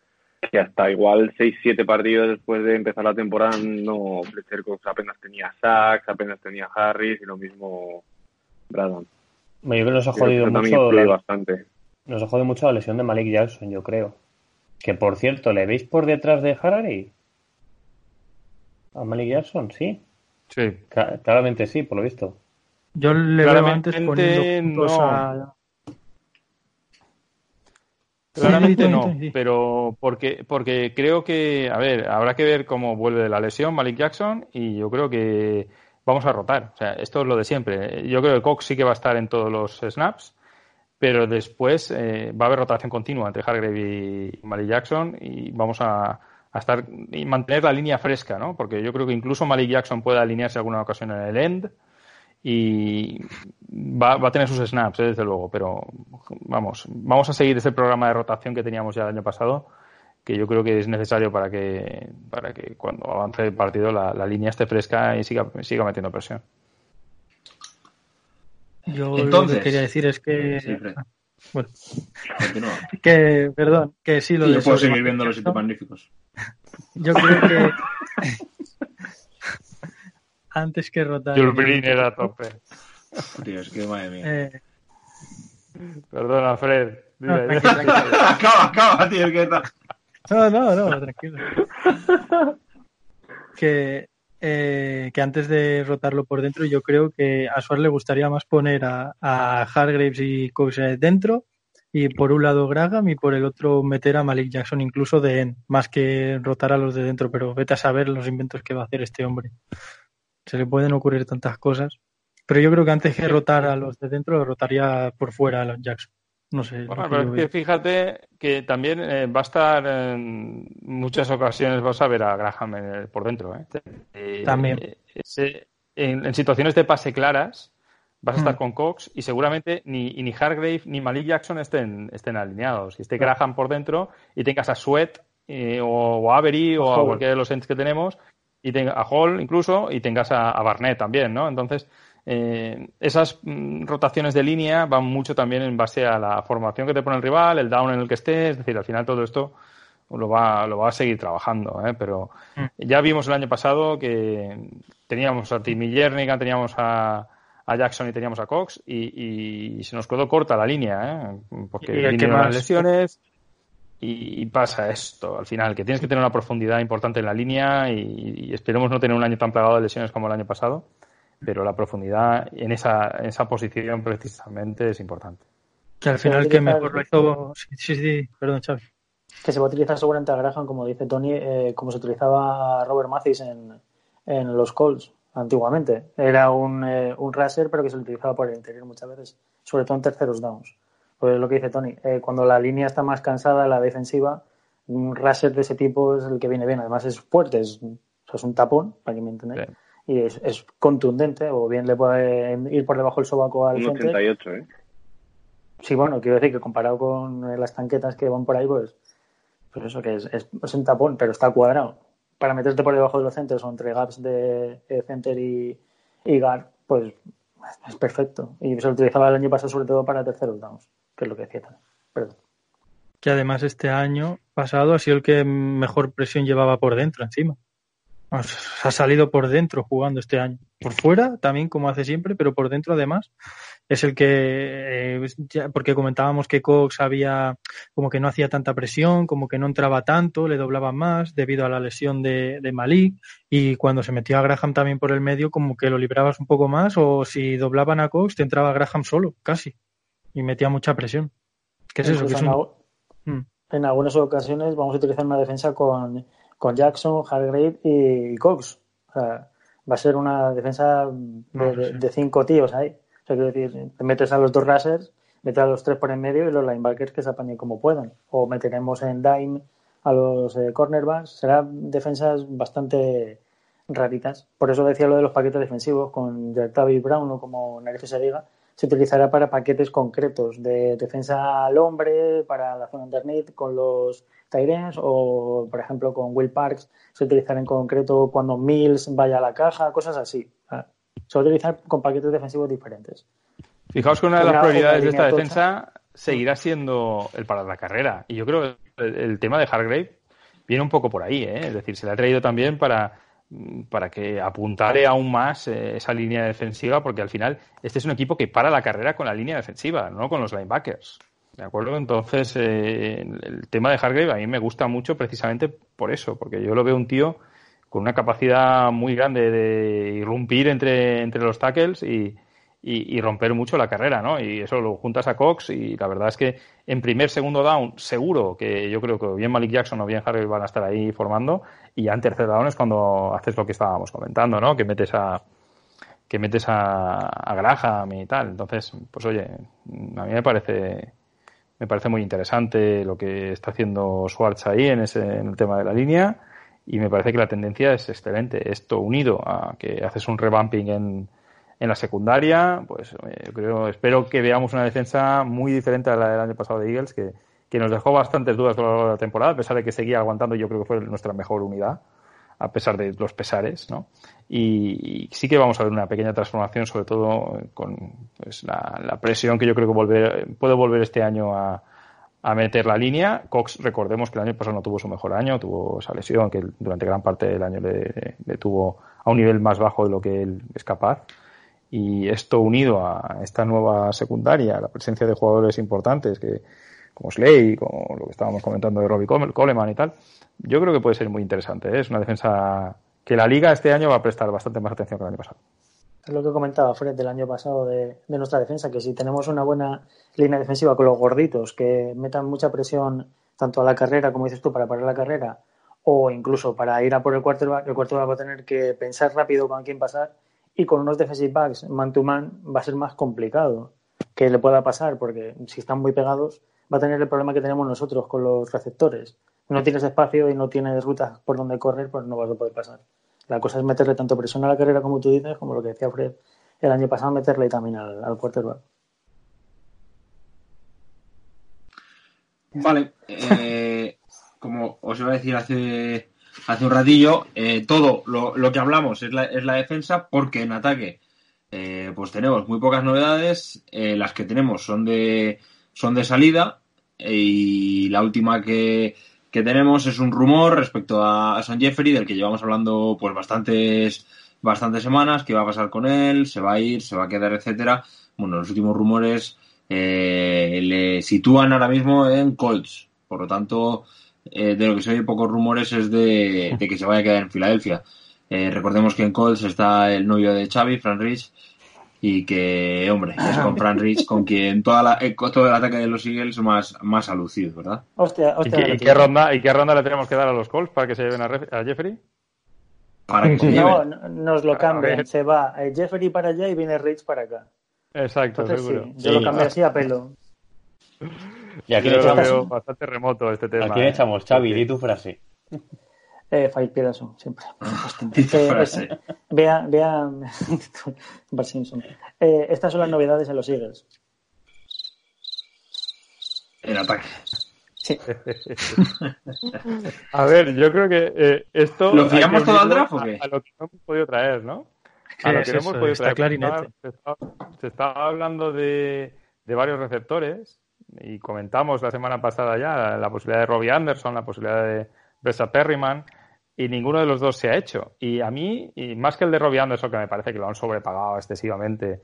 Que hasta igual 6-7 partidos después de empezar la temporada, no Fletcher Cox apenas tenía sacks, apenas tenía Harris y lo mismo Bradham. yo creo que nos ha jodido mucho la, bastante. nos ha jodido mucho la lesión de Malik Jackson, yo creo. Que por cierto, ¿le veis por detrás de Harari? ¿A Malik Jackson? Sí. Sí. Ca- Claramente sí, por lo visto. Yo le veo antes Claramente poniendo no. a. Claramente Sí, no, sí, sí. pero porque, porque creo que, a ver, habrá que ver cómo vuelve de la lesión Malik Jackson y yo creo que vamos a rotar. O sea, esto es lo de siempre. Yo creo que Cox sí que va a estar en todos los snaps, pero después eh, va a haber rotación continua entre Hargrave y Malik Jackson y vamos a, a estar y mantener la línea fresca, ¿no? Porque yo creo que incluso Malik Jackson puede alinearse alguna ocasión en el end y va, va a tener sus snaps, eh, desde luego, pero vamos, vamos a seguir ese programa de rotación que teníamos ya el año pasado, que yo creo que es necesario para que, para que cuando avance el partido la, la línea esté fresca y siga, siga metiendo presión. Yo Entonces- lo que quería decir es que. Bueno, Continúa. que, perdón, que sí lo Sí, de yo puedo seguir viendo los sitios magníficos. Yo creo que. <laughs> antes que rotar. Jules Breen era a tope. Tío, es que madre mía. Eh, Perdona, Fred. No, Dime. tranquilo, tranquilo. <laughs> acaba, acaba, tío, ¿qué tal? No, no, no, tranquilo. Que, <laughs> eh, que antes de rotarlo por dentro, yo creo que a Suárez le gustaría más poner a, a Hargraves y Cox dentro y por un lado Graham y por el otro meter a Malik Jackson incluso de en, más que rotar a los de dentro, pero vete a saber los inventos que va a hacer este hombre. Se le pueden ocurrir tantas cosas. Pero yo creo que antes que rotar a los de dentro, rotaría por fuera a los Jackson. No sé. Bueno, que pero es que fíjate que también eh, va a estar en muchas ocasiones, vas a ver a Graham en el- por dentro. ¿eh? Eh, También. eh, ese- en, en situaciones de pase claras, vas a estar Mm. con Cox y seguramente ni, y ni Hargrave ni Malik Jackson estén, estén alineados. Y esté. Graham por dentro y tengas a Sweat eh, o, o a Avery o a Hall. cualquiera de los ends que tenemos y tenga, a Hall incluso y tengas a, a Barnett también, ¿no? Entonces, eh, esas mm, rotaciones de línea van mucho también en base a la formación que te pone el rival, el down en el que estés, es decir, al final todo esto lo va, lo va a seguir trabajando, ¿eh? pero ya vimos el año pasado que teníamos a Timmy Jernigan, teníamos a, a Jackson y teníamos a Cox y, y se nos quedó corta la línea, ¿eh? porque ¿Y a qué vinieron las más? lesiones y, y pasa esto al final, que tienes que tener una profundidad importante en la línea y, y esperemos no tener un año tan plagado de lesiones como el año pasado, pero la profundidad en esa, en esa posición precisamente es importante. Que al final que mejor lo hizo. Sí, sí, sí, perdón, Xavi. que se va a utilizar seguramente a Graham, como dice Tony, eh, como se utilizaba a Robert Mathis en, en los Colts antiguamente. Era un, eh, un raser, pero que se utilizaba por el interior muchas veces, sobre todo en terceros downs. Pues lo que dice Tony, eh, cuando la línea está más cansada, la defensiva, un raser de ese tipo es el que viene bien. Además es fuerte, es, o sea, es un tapón, para que me entendáis. Y es, es contundente, o bien le puede ir por debajo del sobaco al Un frente. 88, ¿eh? Sí, bueno, quiero decir que comparado con las tanquetas que van por ahí, pues Pues eso que es, es, es un tapón, pero está cuadrado. Para meterte por debajo de los centros o entre gaps de center y, y guard, pues es perfecto. Y se lo utilizaba el año pasado sobre todo para terceros downs, que es lo que decía también. Perdón. Que además este año pasado ha sido el que mejor presión llevaba por dentro encima. Ha salido por dentro jugando este año. Por fuera también, como hace siempre, pero por dentro además es el que, eh, ya- porque comentábamos que Cox había, como que no hacía tanta presión, como que no entraba tanto, le doblaba más debido a la lesión de, de Malik y cuando se metió a Graham también por el medio, como que lo librabas un poco más o si doblaban a Cox te entraba Graham solo, casi, y metía mucha presión. ¿Qué es eso? Es un- Mm. en algunas ocasiones vamos a utilizar una defensa con, con Jackson, Hargrave y Cox. O sea, va a ser una defensa de, de- cinco tíos ahí. O sea, quiero decir, te metes a los dos racers, metes a los tres por en medio y los linebackers que se apañen como puedan. O meteremos en dime a los eh, cornerbacks. Serán defensas bastante raritas. Por eso decía lo de los paquetes defensivos con Tavis Brown o como narices se diga, se utilizará para paquetes concretos de defensa al hombre, para la zona underneath con los Tyrens o, por ejemplo, con Will Parks se utilizará en concreto cuando Mills vaya a la caja, cosas así. Se va a utilizar con paquetes defensivos diferentes. Fijaos que una de Una- las prioridades de esta defensa seguirá siendo el para la carrera. Y yo creo que el, el tema de Hargrave viene un poco por ahí, ¿eh? Es decir, se le ha traído también para, para que apuntare aún más eh, esa línea defensiva, porque al final este es un equipo que para la carrera con la línea defensiva, no con los linebackers. ¿De acuerdo? Entonces, eh, el tema de Hargrave a mí me gusta mucho precisamente por eso, porque yo lo veo un tío con una capacidad muy grande de irrumpir entre, entre los tackles y, y, romper mucho la carrera, ¿no? Y eso lo juntas a Cox y la verdad es que en primer, segundo down, seguro que yo creo que bien Malik Jackson o bien Harry van a estar ahí formando y ya en tercer down es cuando haces lo que estábamos comentando, ¿no? Que metes a que metes a, a Graham y tal. Entonces, pues oye, a mí me parece me parece muy interesante lo que está haciendo Schwartz ahí en, ese, en el tema de la línea y me parece que la tendencia es excelente. Esto unido a que haces un revamping en, en la secundaria, pues eh, creo, espero que veamos una defensa muy diferente a la del año pasado de Eagles, que, que nos dejó bastantes dudas a lo largo de la temporada, a pesar de que seguía aguantando, yo creo que fue nuestra mejor unidad, a pesar de los pesares, ¿no? Y, sí que vamos a ver una pequeña transformación, sobre todo con pues, la, presión que yo creo que volver, puede volver este año a, a meter la línea. Cox, recordemos que el año pasado no tuvo su mejor año, tuvo esa lesión que durante gran parte del año le, le tuvo a un nivel más bajo de lo que él es capaz. Y esto unido a esta nueva secundaria, la presencia de jugadores importantes que como Slay, como lo que estábamos comentando de Robbie Cole- Coleman y tal, yo creo que puede ser muy interesante. ¿eh? Es una defensa que la liga este año va a prestar bastante más atención que el año pasado. Es lo que comentaba Fred del año pasado de, de nuestra defensa, que si tenemos una buena línea defensiva con los gorditos que metan mucha presión tanto a la carrera, como dices tú, para parar la carrera, o incluso para ir a por el quarterback, el quarterback va a tener que pensar rápido con quién pasar y con unos defensive backs man to man va a ser más complicado que le pueda pasar, porque si están muy pegados va a tener el problema que tenemos nosotros con los receptores. No tienes espacio y no tienes rutas por donde correr, pues no vas a poder pasar. La cosa es meterle tanto presión a la carrera como tú dices, como lo que decía Fred el año pasado, meterle también al, al quarterback. Vale, eh, <laughs> como os iba a decir hace, hace un ratillo, eh, todo lo, lo que hablamos es la, es la defensa porque en ataque eh, pues tenemos muy pocas novedades, las que tenemos son de, son de salida y la última que, que tenemos es un rumor respecto a, Son Jeffrey del que llevamos hablando pues bastantes bastantes semanas, qué va a pasar con él, se va a ir, se va a quedar, etcétera. Bueno, los últimos rumores eh, le sitúan ahora mismo en Colts. Por lo tanto, eh, de lo que se oye pocos rumores es de, de que se vaya a quedar en Filadelfia. Eh, recordemos que en Colts está el novio de Xavi, Fran Rich, y que, hombre, es con Fran Rich con quien toda la, eh, todo el ataque de los Eagles más, más ha lucido, ¿verdad? Hostia, ¿Y hostia, qué, y qué ronda, ¿Y qué ronda le tenemos que dar a los Colts para que se lleven a, Jeffrey? Para que No, nos lo cambian. ver. Se va eh, Jeffrey para allá y viene Rich para acá. Exacto, Entonces seguro. sí, yo Sí. lo cambié así a pelo. Y aquí Yo lo veo bastante remoto este tema. ¿a quién ¿eh? echamos, Xavi? Di tu frase. Eh, Peterson, siempre. Dice Eh, frase. Vea, vea, <laughs> Bart Simpson. Eh, estas son las novedades en los Eagles. En ataque. <laughs> A ver, yo creo que eh, esto. ¿Lo fiamos todo al draft o a- qué? A, lo que no hemos podido traer, ¿no? A lo es que no hemos podido está traer. clarinete. Se estaba, se estaba hablando de, de varios receptores y comentamos la semana pasada ya la posibilidad de Robbie Anderson, la posibilidad de Bressa Perryman y ninguno de los dos se ha hecho. Y a mí, y más que el de Robbie Anderson, que me parece que lo han sobrepagado excesivamente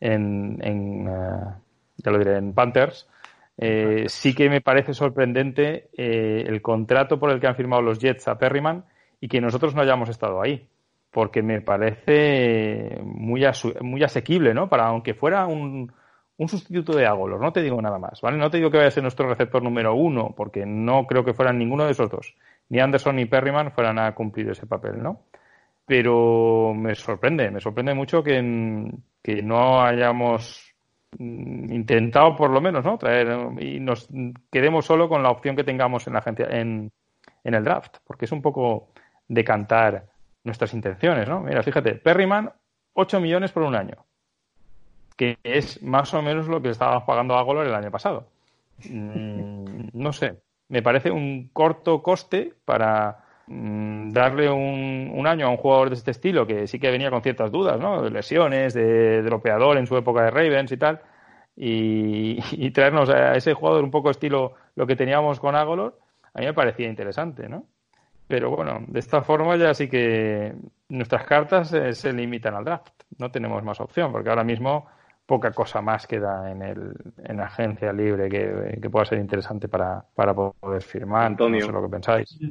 en, en, eh, ya lo diré, en Panthers, eh, sí que me parece sorprendente eh, el contrato por el que han firmado los Jets a Perryman y que nosotros no hayamos estado ahí. Porque me parece muy, muy asequible, ¿no? Para aunque fuera un, un sustituto de Agolor, no te digo nada más, ¿vale? No te digo que vaya a ser nuestro receptor número uno, porque no creo que fueran ninguno de esos dos. Ni Anderson ni Perryman fueran a cumplir ese papel, ¿no? Pero me sorprende, me sorprende mucho que, no hayamos mm, intentado por lo menos, ¿no? Traer y nos quedemos solo con la opción que tengamos en la agencia, en, en el draft, porque es un poco decantar nuestras intenciones, ¿no? Mira, fíjate, Perryman, 8 millones por un año, que es más o menos lo que estábamos pagando a Golor el año pasado. Mm, no sé, me parece un corto coste para mm, darle un, un año a un jugador de este estilo que sí que venía con ciertas dudas, ¿no? De lesiones, de dropeador en su época de Ravens y tal, y, traernos a ese jugador un poco estilo lo que teníamos con Agolor, a mí me parecía interesante, ¿no? Pero bueno, de esta forma ya sí que nuestras cartas eh, se limitan al draft. No tenemos más opción, porque ahora mismo poca cosa más queda en, el, en la agencia libre que, que pueda ser interesante para, para poder firmar. Antonio. No sé lo que pensáis. <laughs>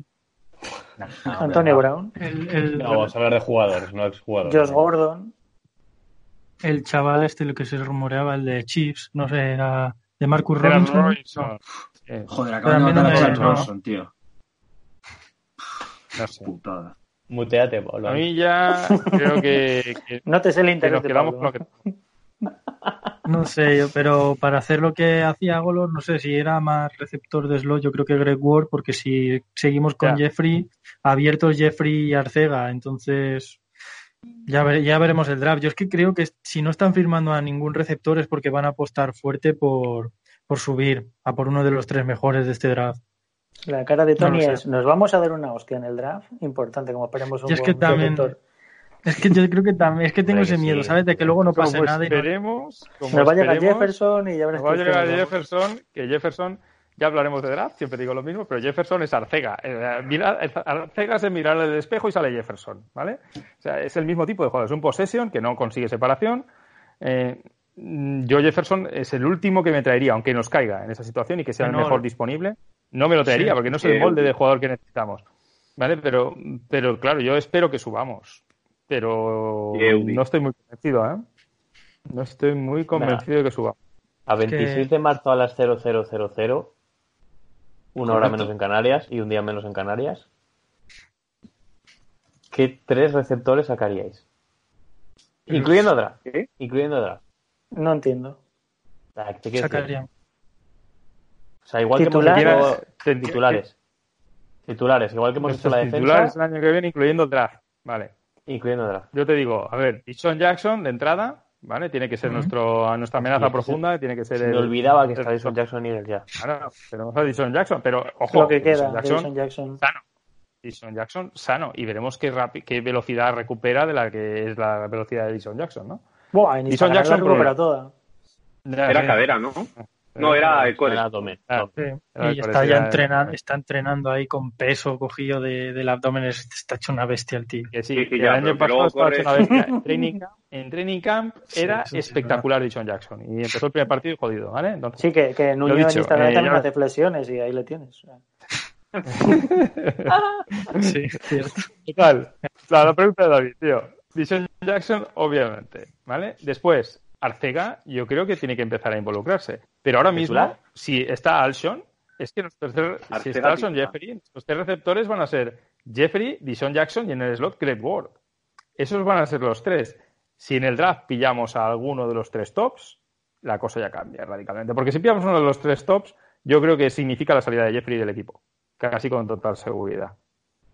No, Antonio no. Brown, El, el, No, vamos a hablar de jugadores, no exjugadores. Josh Gordon. el chaval este, lo que se rumoreaba, el de Chiefs, no sé, era de Marcus Era Robinson. Robinson. Sí, Joder, acaban de matar a. Bronson, tío. no sé. Putada. Muteate, Pablo. A mí ya creo que, que- <laughs> No te sé el que interés nos de quedamos Pablo. con lo que No sé, yo, pero para hacer lo que hacía Golor, no sé si era más receptor de slot, yo creo que Greg Ward, porque si seguimos con Ya. Jeffrey, abiertos Jeffrey y Arcega, entonces ya, ya veremos el draft. Yo es que creo que si no están firmando a ningún receptor es porque van a apostar fuerte por, por subir a por uno de los tres mejores de este draft. La cara de Tony No lo sé. es, nos vamos a dar una hostia en el draft, importante, como esperemos un Y es que buen también- receptor. Es que yo creo que también, es que tengo ese miedo. ¿sabes? De que luego no pase como nada y no- esperemos, como Nos va a llegar Jefferson y ya verás Nos va a que llegar. Jefferson, que Jefferson, ya hablaremos de draft, siempre digo lo mismo, pero Jefferson es Arcega. Eh, mira- Arcega es mirar el espejo y sale Jefferson, ¿vale? O sea, es el mismo tipo de jugador, es un possession que no consigue separación. Eh, yo Jefferson es el último que me traería, aunque nos caiga en esa situación y que sea el No, mejor disponible. No me lo traería, Sí. porque no es el molde de jugador que necesitamos. ¿Vale? Pero, pero claro, yo espero que subamos. Pero no estoy muy convencido, ¿eh? No estoy muy convencido de que subamos. A 26 de marzo a las 0000, una hora menos en Canarias y un día menos en Canarias, ¿qué tres receptores sacaríais? Incluyendo draft. ¿Qué? Incluyendo draft. No entiendo. Ah. O sea, igual ¿Titulares? que hemos hecho titulares. Titulares, igual que hemos hecho la defensa, titulares el año que viene, incluyendo draft. Vale. Incluyendo draft. Yo te digo, a ver, Dixon Jackson de entrada, ¿vale? Tiene que ser Ujú. nuestro, nuestra amenaza Sí, profunda, tiene que ser Se el. me olvidaba que el- estaba Jason Jackson y él ya. Claro, tenemos a Dixon Jackson, pero ojo, Lo que queda Dixon de Jackson, Jason Jackson. sano. Dixon Jackson sano. Y veremos qué, rapi- qué velocidad recupera de la que es la velocidad de Dixon Jackson, ¿no? Buah, en Dixon Instagram Jackson recupera toda. Era cadera, ¿no? No, era el core. Era abdomen. Ah, Sí. Era Y el está ya era- entrenando, está entrenando ahí con peso cogido de, del abdomen, es- está hecho una bestia el tío. Que sí, Sí, sí, que ya, el año pasado estaba hecho una bestia. <laughs> En training camp, en training camp era Sí, sí, sí, espectacular Dixon Jackson. Y empezó el primer partido y jodido, ¿vale? Entonces, Sí, que, que Nuño dicho, en Instagram eh, también ya- hace flexiones y ahí le tienes. <laughs> Sí, es cierto. Total. La, la pregunta de David, tío. Dixon Jackson, obviamente, ¿vale? Después, Arcega, yo creo que tiene que empezar a involucrarse. Pero ahora mismo, ¿Titular? si está Alshon, es que nuestros si está Alshon. Jeffrey, los tres receptores van a ser Jeffrey, Dishon Jackson y en el slot Greg Ward. Esos van a ser los tres. Si en el draft pillamos a alguno de los tres tops, la cosa ya cambia radicalmente. Porque si pillamos uno de los tres tops, yo creo que significa la salida de Jeffrey del equipo. Casi con total seguridad.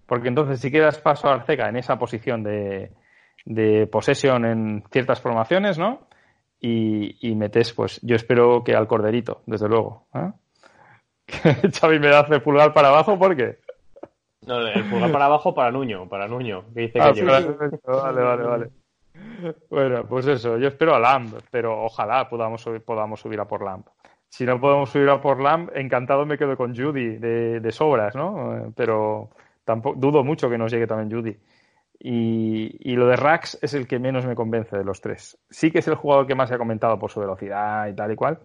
Porque entonces si quedas paso a Arcega en esa posición de, de possession en ciertas formaciones, ¿no? Y, y metes, pues, yo espero que al corderito, desde luego. ¿eh? <laughs> Xavi me hace pulgar para abajo, ¿por qué? No, el pulgar para abajo para Nuño, para Nuño, que dice Ah, que. Vale, vale, vale. Bueno, pues eso, yo espero a Lamb, pero ojalá podamos subir, podamos subir a por Lamb. Si no podemos subir a por Lamb, encantado me quedo con Judy de, de sobras, ¿no? Eh, Pero tampoco dudo mucho que nos llegue también Judy. Y, y lo de Rax es el que menos me convence de los tres. Sí que es el jugador que más se ha comentado por su velocidad y tal y cual,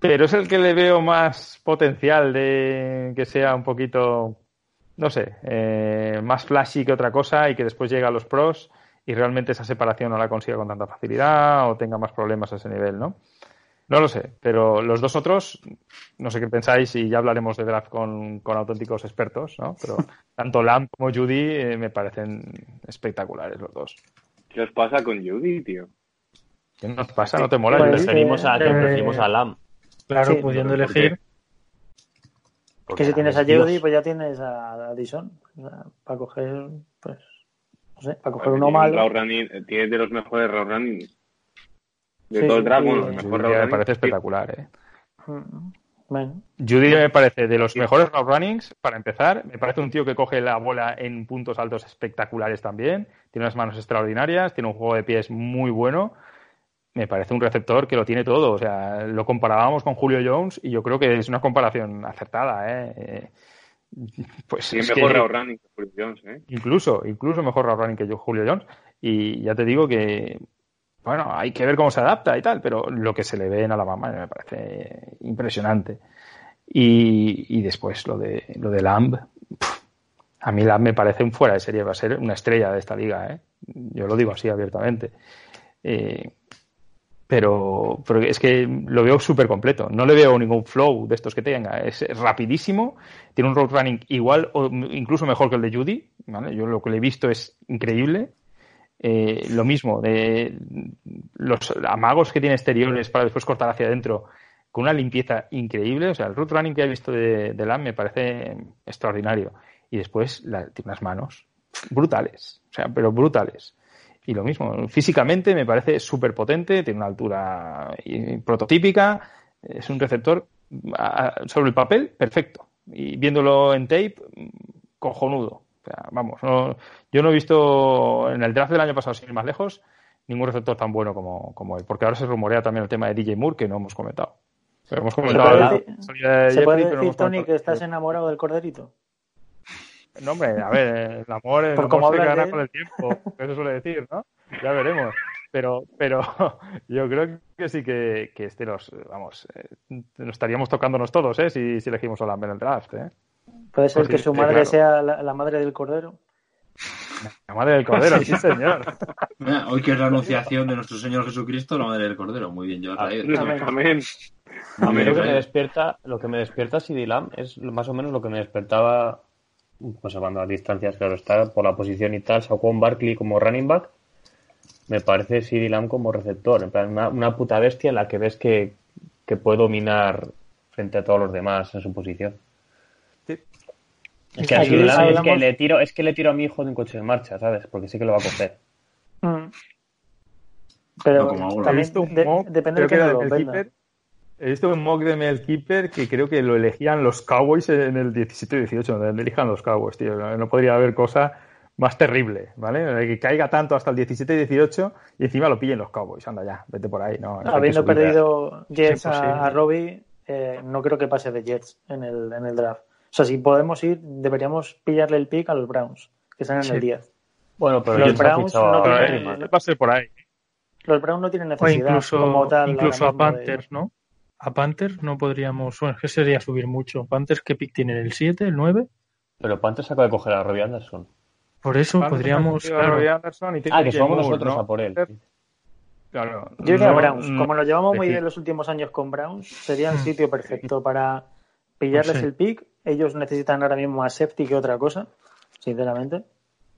pero es el que le veo más potencial de que sea un poquito, no sé, eh, más flashy que otra cosa y que después llegue a los pros y realmente esa separación no la consiga con tanta facilidad o tenga más problemas a ese nivel, ¿no? No lo sé, pero los dos otros, no sé qué pensáis y ya hablaremos de draft con, con auténticos expertos, ¿no? Pero <laughs> tanto Lamb como Judy eh, me parecen espectaculares los dos. ¿Qué os pasa con Judy, tío? ¿Qué nos pasa? ¿No te mola? Pues? Preferimos a, Eh, preferimos a Lam. Claro, Sí, pudiendo elegir. Que si tienes a Dios. Judy, pues ya tienes a sea, para coger, pues, no sé, para coger Porque uno malo. eh, tiene de los mejores route running. De Sí, todo el sí, draft, sí. bueno, el Judy mejor route me parece espectacular, ¿eh? Mm, Bueno, Judy me parece de los mejores route runnings, para empezar. Me parece un tío que coge la bola en puntos altos espectaculares también. Tiene unas manos extraordinarias, tiene un juego de pies muy bueno. Me parece un receptor que lo tiene todo. O sea, lo comparábamos con Julio Jones y yo creo que es una comparación acertada, ¿eh? Eh, <laughs> Pues Tiene es mejor que- route running que Julio Jones, ¿eh? incluso, incluso mejor route running que yo, Julio Jones. Y ya te digo que, bueno, hay que ver cómo se adapta y tal, pero lo que se le ve en Alabama me parece impresionante. Y, después lo de, lo de Lamb, a mí Lamb me parece un fuera de serie, va a ser una estrella de esta liga, ¿eh? Yo lo digo así abiertamente. Eh, pero, es que lo veo súper completo. No le veo ningún flow de estos que tenga. Es rapidísimo, tiene un road running igual o incluso mejor que el de Judy. Yo lo que le he visto es increíble. Eh, lo mismo, de los amagos que tiene exteriores para después cortar hacia adentro con una limpieza increíble. O sea, el road running que he visto de, Lam me parece extraordinario. Y después la- tiene unas manos brutales. O sea, pero brutales. Y lo mismo, físicamente me parece súper potente, tiene una altura prototípica, es un receptor sobre el papel perfecto. Y viéndolo en tape, cojonudo. O sea, vamos, no- yo no he visto en el draft del año pasado, sin ir más lejos, ningún receptor tan bueno como, como él. Porque ahora se rumorea también el tema de DJ Moore, que no hemos comentado. Pero hemos comentado puede la decir- salida de ¿Se Jeffrey, puede pero no decir, Tony, que estás enamorado del corderito? no, hombre, a ver, el amor, el amor se gana con el tiempo, eso suele decir, ¿no? Ya veremos. Pero, pero <laughs> yo creo que sí que, que este nos, vamos, eh, nos estaríamos tocándonos todos, ¿eh? Si, si elegimos a Lamb en el draft, ¿eh? Puede ser Pues que su madre claro. sea la, la madre del cordero. La madre del cordero, sí, señor. Mira, Hoy que es la anunciación de nuestro Señor Jesucristo, la madre del Cordero. Muy bien, yo Ah. Amén. Muy A bien, mí lo que me despierta, lo que me despierta Lamb es más o menos lo que me despertaba, pues salvando las distancias, claro está, por la posición y tal, Saquon Barkley como running back, me parece Lamb como receptor, en plan, una, una puta bestia en la que ves que, que puede dominar frente a todos los demás en su posición. Sí. Es que a Aquí es que le tiro, es que le tiro a mi hijo de un coche de marcha, ¿sabes? Porque sé que lo va a coger. Mm. Pero No como también visto un de- mock, depende de que lo Mel venda. Kiper. He visto un mock de Mel Keeper que creo que lo elegían los Cowboys en el 17-18, donde elijan los Cowboys, tío. No podría haber cosa más terrible, ¿vale? Que caiga tanto hasta el 17-18 y encima lo pillen los Cowboys. Anda ya, vete por ahí. No, no Habiendo perdido Jets a, imposible. a Robbie, eh, no creo que pase de Jets en el, en el draft. O sea, si podemos ir, deberíamos pillarle el pick a los Browns, que están en Sí. el 10. Bueno, pero Los Browns fichado no a tienen- Eh, va a ser por ahí. Los Browns no tienen O necesidad incluso, como tal. incluso a de- Panthers, ¿no? A Panthers no podríamos. Bueno, es que sería subir mucho. Panthers, ¿qué pick tienen? ¿El 7, el 9? Pero Panthers acaba de coger a Robbie Anderson. Por eso Panthers podríamos. a claro, Robbie Anderson y tiene Ah, que somos Moore, nosotros ¿no? a por él. Claro. Yo iría a No, Browns. no- Como nos llevamos muy bien los últimos años con Browns, sería el Mm. sitio perfecto para pillarles Sí. el pick. Ellos necesitan ahora mismo más safety que otra cosa, sinceramente.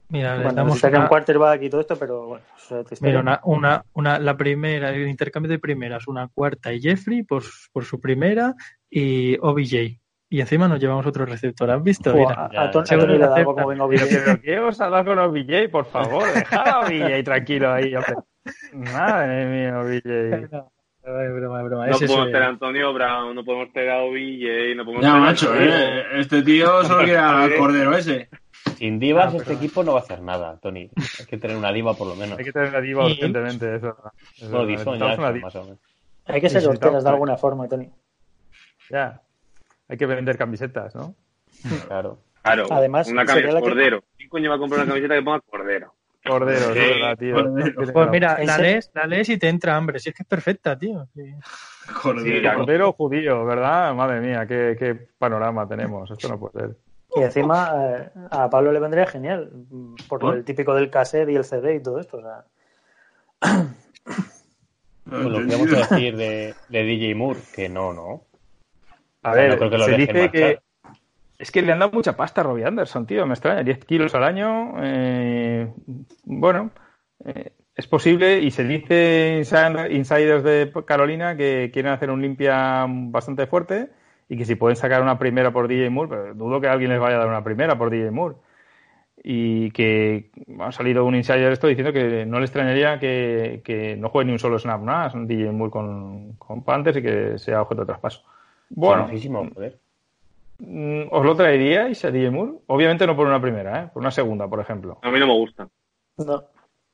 Mira, Bueno, damos necesitan una, un quarterback y todo esto, pero bueno, eso es mira, una, una, una- la primera, el intercambio de primeras, una cuarta y Jeffrey por, por su primera y OBJ. Y encima nos llevamos otro receptor. ¿Has visto? Mira. a, a Tony le da como vengo bien. pero ¿qué os ha dado con OBJ? Por favor, dejad a OBJ tranquilo ahí, hombre. <laughs> Madre mía, OBJ. No, es broma, es broma. No es eso podemos de- tener a Antonio Brown, no podemos tener a OBJ, no podemos Ya, tener a macho, eh, este tío solo quiere al cordero ese. Sin divas Ah, pero- este equipo no va a hacer nada, Tony. Hay que tener una diva por lo menos. Hay que tener la diva urgentemente, eso. es Bueno, verdad. Dixon ya Necesitamos una está, diva. más o menos. Hay que ser horteras de alguna forma, Tony. Ya. Hay que vender camisetas, ¿no? Claro. Claro, Además, una camiseta que- Cordero. ¿Quién coño va a comprar una camiseta que ponga Cordero? Cordero, es Sí, verdad, tío. cordero. Pues mira, ¿En la lees, la lees y te entra hambre. Si es que es perfecta, tío. Sí. Cordero. Sí, claro. Cordero judío, ¿verdad? Madre mía, qué, qué panorama tenemos. Esto no puede ser. Y encima eh, a Pablo le vendría genial, por el típico del cassette y el CD y todo esto. O sea, lo que vamos a decir de, de DJ Moore, que no, no. A ver, no creo que lo se dice marchar. Es que le han dado mucha pasta a Robbie Anderson, tío. Me extraña. 10 kilos al año. eh, bueno, eh, es posible. Y se dice insider- insiders de Carolina que quieren hacer un limpia bastante fuerte. Y que si pueden sacar una primera por DJ Moore, pero dudo que alguien les vaya a dar una primera por DJ Moore. Y que ha salido un insider esto diciendo que no le extrañaría que, que no juegue ni un solo snap más un DJ Moore con, con Panthers y que sea objeto de traspaso. Bueno, joder. Mm, ¿Os lo traeríais a DJ Moore? Obviamente no por una primera, ¿eh? por una segunda, por ejemplo. A mí no me gusta. no.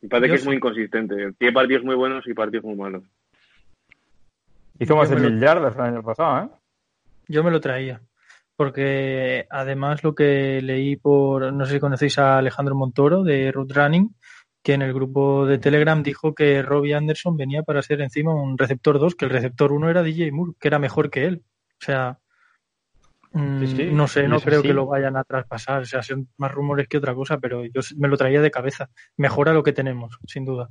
Me parece Yo que es sí. muy inconsistente. Tiene partidos muy buenos y partidos muy malos. Hizo más de lo- mil yardas el año pasado, ¿eh? Yo me lo traía. Porque además lo que leí por, no sé si conocéis a Alejandro Montoro de Root Running, que en el grupo de Telegram dijo que Robbie Anderson venía para ser encima un receptor 2, que el receptor 1 era DJ Moore, que era mejor que él. O sea, mm, Sí, sí, no sé, no es creo así. que lo vayan a traspasar. O sea, son más rumores que otra cosa, pero yo me lo traía de cabeza. Mejora lo que tenemos, sin duda.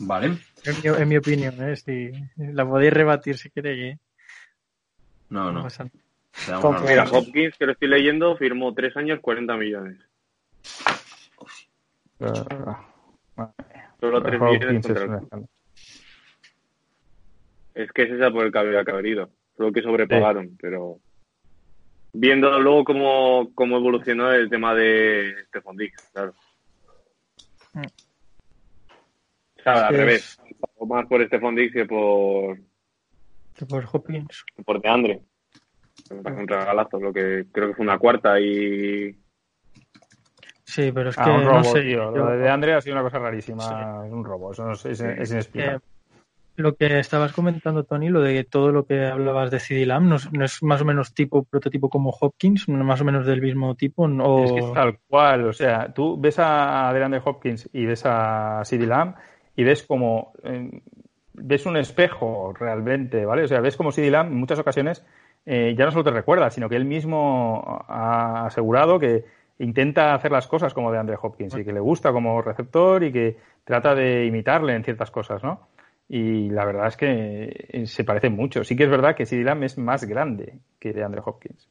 Vale. En mi, en mi opinión, ¿eh? Si la podéis rebatir si queréis. ¿eh? No, no. Mira. Hopkins, que lo estoy leyendo, firmó tres años, 40 millones. Ah. Solo tres Hopkins millones es que es esa por el que había cabido. Solo que sobrepagaron, pero viendo luego cómo, cómo evolucionó el tema de Stephon Diggs, claro. Mm. O sea, al Es- revés. Pagó más por Stephon Diggs que por, Que por Hopkins. que por DeAndre. Me parece un regalazo, lo que creo que fue una cuarta y Sí, pero es que Ah, un no sé. tío. yo- Lo de Andre ha sido una cosa rarísima. Es un robo. Eso no sé, es, es inexplicable. Eh, lo que estabas comentando, Tony, lo de todo lo que hablabas de CD Lamb, ¿no, es- no es más o menos tipo, prototipo como Hopkins? ¿No más o menos del mismo tipo? ¿O... Es que es tal cual, o sea, tú ves a DeAndre Hopkins y ves a CeeDee Lamb y ves como eh, ves un espejo realmente, ¿vale? O sea, ves como CeeDee Lamb en muchas ocasiones eh, ya no solo te recuerda, sino que él mismo ha asegurado que intenta hacer las cosas como DeAndre Hopkins y que le gusta como receptor y que trata de imitarle en ciertas cosas, ¿no? Y la verdad es que eh, se parece mucho. Sí que es verdad que CeeDee Lamb es más grande que DeAndre Hopkins.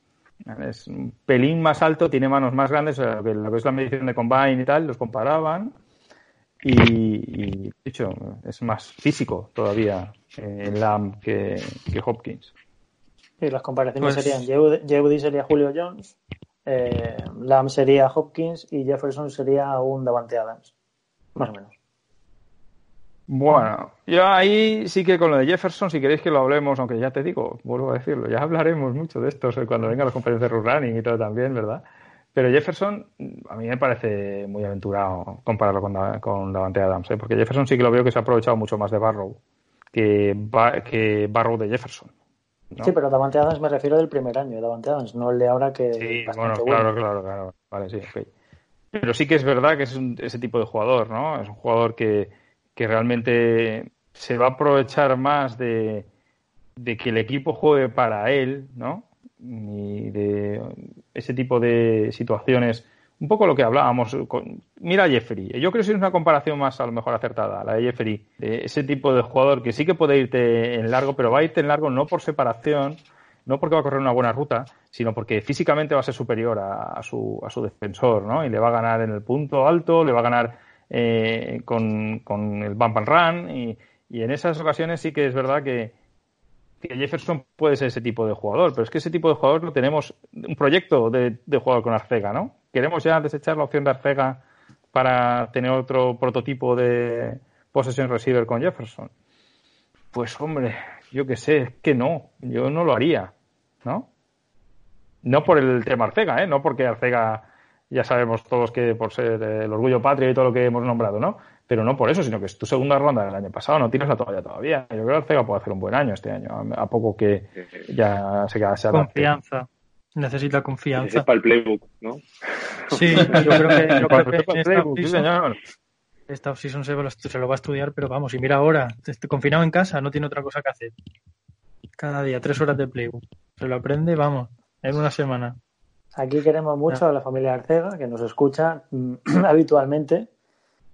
Es un pelín más alto, tiene manos más grandes, o sea, que lo que es la medición de combine y tal, los comparaban. Y, y, de hecho, es más físico todavía eh, Lamb que, que Hopkins. Sí, las comparaciones Pues- serían Yehudy sería Julio Jones, eh, Lamb sería Hopkins y Jefferson sería un Davante Adams. Más o menos. Bueno, yo ahí sí que con lo de Jefferson, si queréis que lo hablemos, aunque ya te digo, vuelvo a decirlo, ya hablaremos mucho de esto cuando vengan las conferencias de Root Running y todo también, ¿verdad? Pero Jefferson a mí me parece muy aventurado compararlo con, con Davante Adams, ¿eh? porque Jefferson sí que lo veo que se ha aprovechado mucho más de Barrow que, Ba- que Barrow de Jefferson. ¿no? Sí, pero Davante Adams me refiero del primer año, Davante Adams, no el de ahora que Sí, bueno, claro, claro, claro. Vale, sí, ok. Pero sí que es verdad que es un- ese tipo de jugador, ¿no? Es un jugador que, que realmente se va a aprovechar más de, que el equipo juegue para él, ¿no? Y de ese tipo de situaciones. Un poco lo que hablábamos. Con... Mira a Jeffrey. Yo creo que es una comparación más a lo mejor acertada, la de Jeffrey. Ese tipo de jugador que sí que puede irte en largo, pero va a irte en largo no por separación, no porque va a correr una buena ruta, sino porque físicamente va a ser superior a, a su, a su defensor, ¿no? Y le va a ganar en el punto alto, le va a ganar eh, con, con el bump and run, y, y en esas ocasiones sí que es verdad que, Jefferson puede ser ese tipo de jugador, pero es que ese tipo de jugador lo tenemos, un proyecto de, de jugador con Arcega, ¿no? Queremos ya desechar la opción de Arcega para tener otro prototipo de possession receiver con Jefferson. Pues hombre, yo qué sé, es que no, yo no lo haría, ¿no? No por el tema Arcega, ¿eh? No porque Arcega ya sabemos todos que por ser el orgullo patrio y todo lo que hemos nombrado, ¿no? Pero no por eso, sino que es tu segunda ronda del año pasado, no tienes la toalla todavía. Yo creo que Arcega puede hacer un buen año este año, a poco que ya se, se adapte. Confianza. Necesita confianza. Es para el playbook, ¿no? Sí, yo creo que, yo creo que Para el esta playbook, sí, señor. esta offseason se, lo- se lo va a estudiar, pero vamos, y mira ahora, este- confinado en casa, no tiene otra cosa que hacer. Cada día, tres horas de playbook. Se lo aprende, vamos, en una semana. Aquí queremos mucho a la familia Arcega, que nos escucha mm, <clears throat> habitualmente,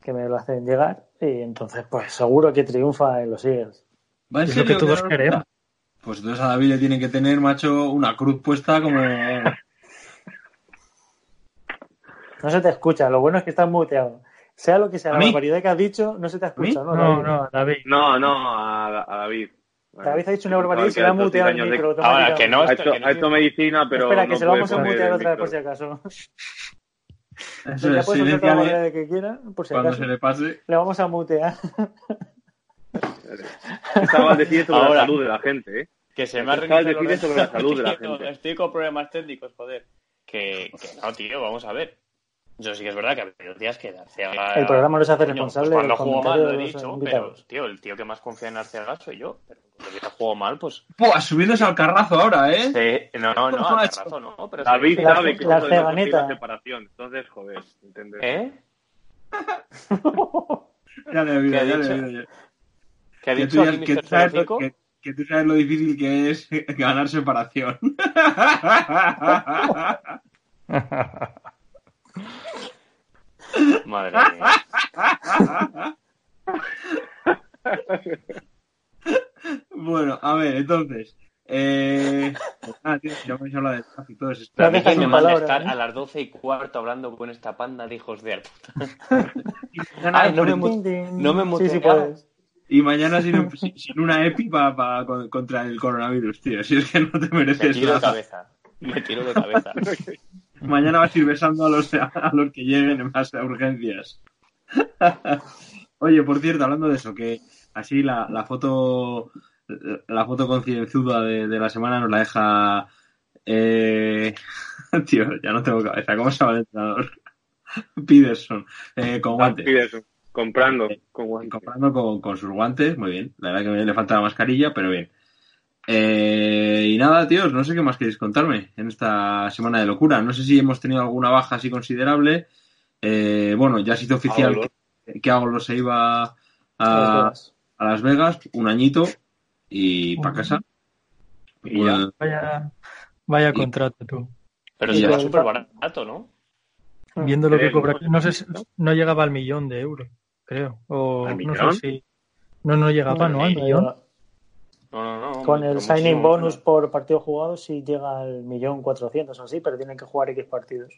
que me lo hacen llegar, y entonces, pues seguro que triunfa en los Eagles. ¿Va en Es lo que todos ¿Qué queremos. Pues entonces a David le tiene que tener, macho, una cruz puesta como... No se te escucha, lo bueno es que estás muteado. Sea lo que sea ¿A la barbaridad que has dicho, no se te escucha, ¿A ¿no? No, David? no, David. No, no, a, a David. David ha dicho una barbaridad y Que se le ha muteado el años de- micro Ahora, que no, Ha hecho, que no ha hecho medicina, pero Espera, que no se lo vamos a mutear otra vez por si micro. acaso. <laughs> Eso ya es, puedes hacer toda la silénciale barbaridad que quiera, por si cuando acaso. se le pase. Le vamos a mutear. Estaba decide sobre Ahora. la salud de la gente, ¿eh? Que se me ha decide sobre la salud de la <laughs> gente. Estoy con problemas técnicos, joder. Que, que no, tío, vamos a ver. Yo sí que es verdad que ha habido días que Arceaga... El programa no se hace Coño, responsable pues cuando juego mal lo he los dicho, pero, tío, el tío que más confía en Arceaga soy yo. Pero cuando yo juego mal, pues... ¡Buah! Subiéndose al carrazo ahora, ¿eh? Sí, no, no, no, al carrazo no, pero... David La- sabe que la ceganeta. la separación. Entonces, joder, ¿entiendes? ¿Eh? Ya le he ¿Qué ha ya le dicho? ¿Qué ha dicho lo, 05? que, que tú sabes lo difícil que es <laughs> ganar separación. <laughs> Madre mía. bueno, a ver, entonces. Eh... Ah, tío, ya me habéis hablado de tráfico y todo eso. La A mí dejas que me sin manda palabras, estar ¿eh? a las 12 y cuarto hablando con esta panda de hijos de... <laughs> Ay, no me, no me Sí, sí puedes. Y mañana sin, sin- sin una EPI pa- pa- con- contra el coronavirus, tío. Si es que no te Me mereces tiro de nada. cabeza. Me tiro de cabeza. <laughs> Mañana vas a ir besando a los, a los que lleguen más a urgencias. <laughs> Oye, por cierto, hablando de eso, que así la, la foto la foto concienzuda de, de la semana nos la deja eh... <laughs> tío, ya no tengo cabeza, ¿cómo se llama el entrenador? <laughs> Peterson, eh, con guantes. Peterson, comprando con guantes. Comprando con, con sus guantes, muy bien. La verdad que le falta la mascarilla, pero bien. Eh, y nada, tíos, no sé qué más queréis contarme en esta semana de locura. No sé si hemos tenido alguna baja así considerable. Eh, bueno, ya se hizo oficial que, que se iba a, Las vegas. a Las Vegas, un añito y para casa. Y ya. Vaya, vaya Y- contrato tú. Pero que- súper barato, ¿no? Viendo lo que cobra, ¿no? sé, si- no llegaba al millón de euros, creo. O ¿Al no millón? sé si. No, no llegaba, ¿no? Al millón. Llega. No, no, no. Con el signing muchísimo, bonus por partido jugado sí llega al millón cuatrocientos o así, pero tienen que jugar X partidos.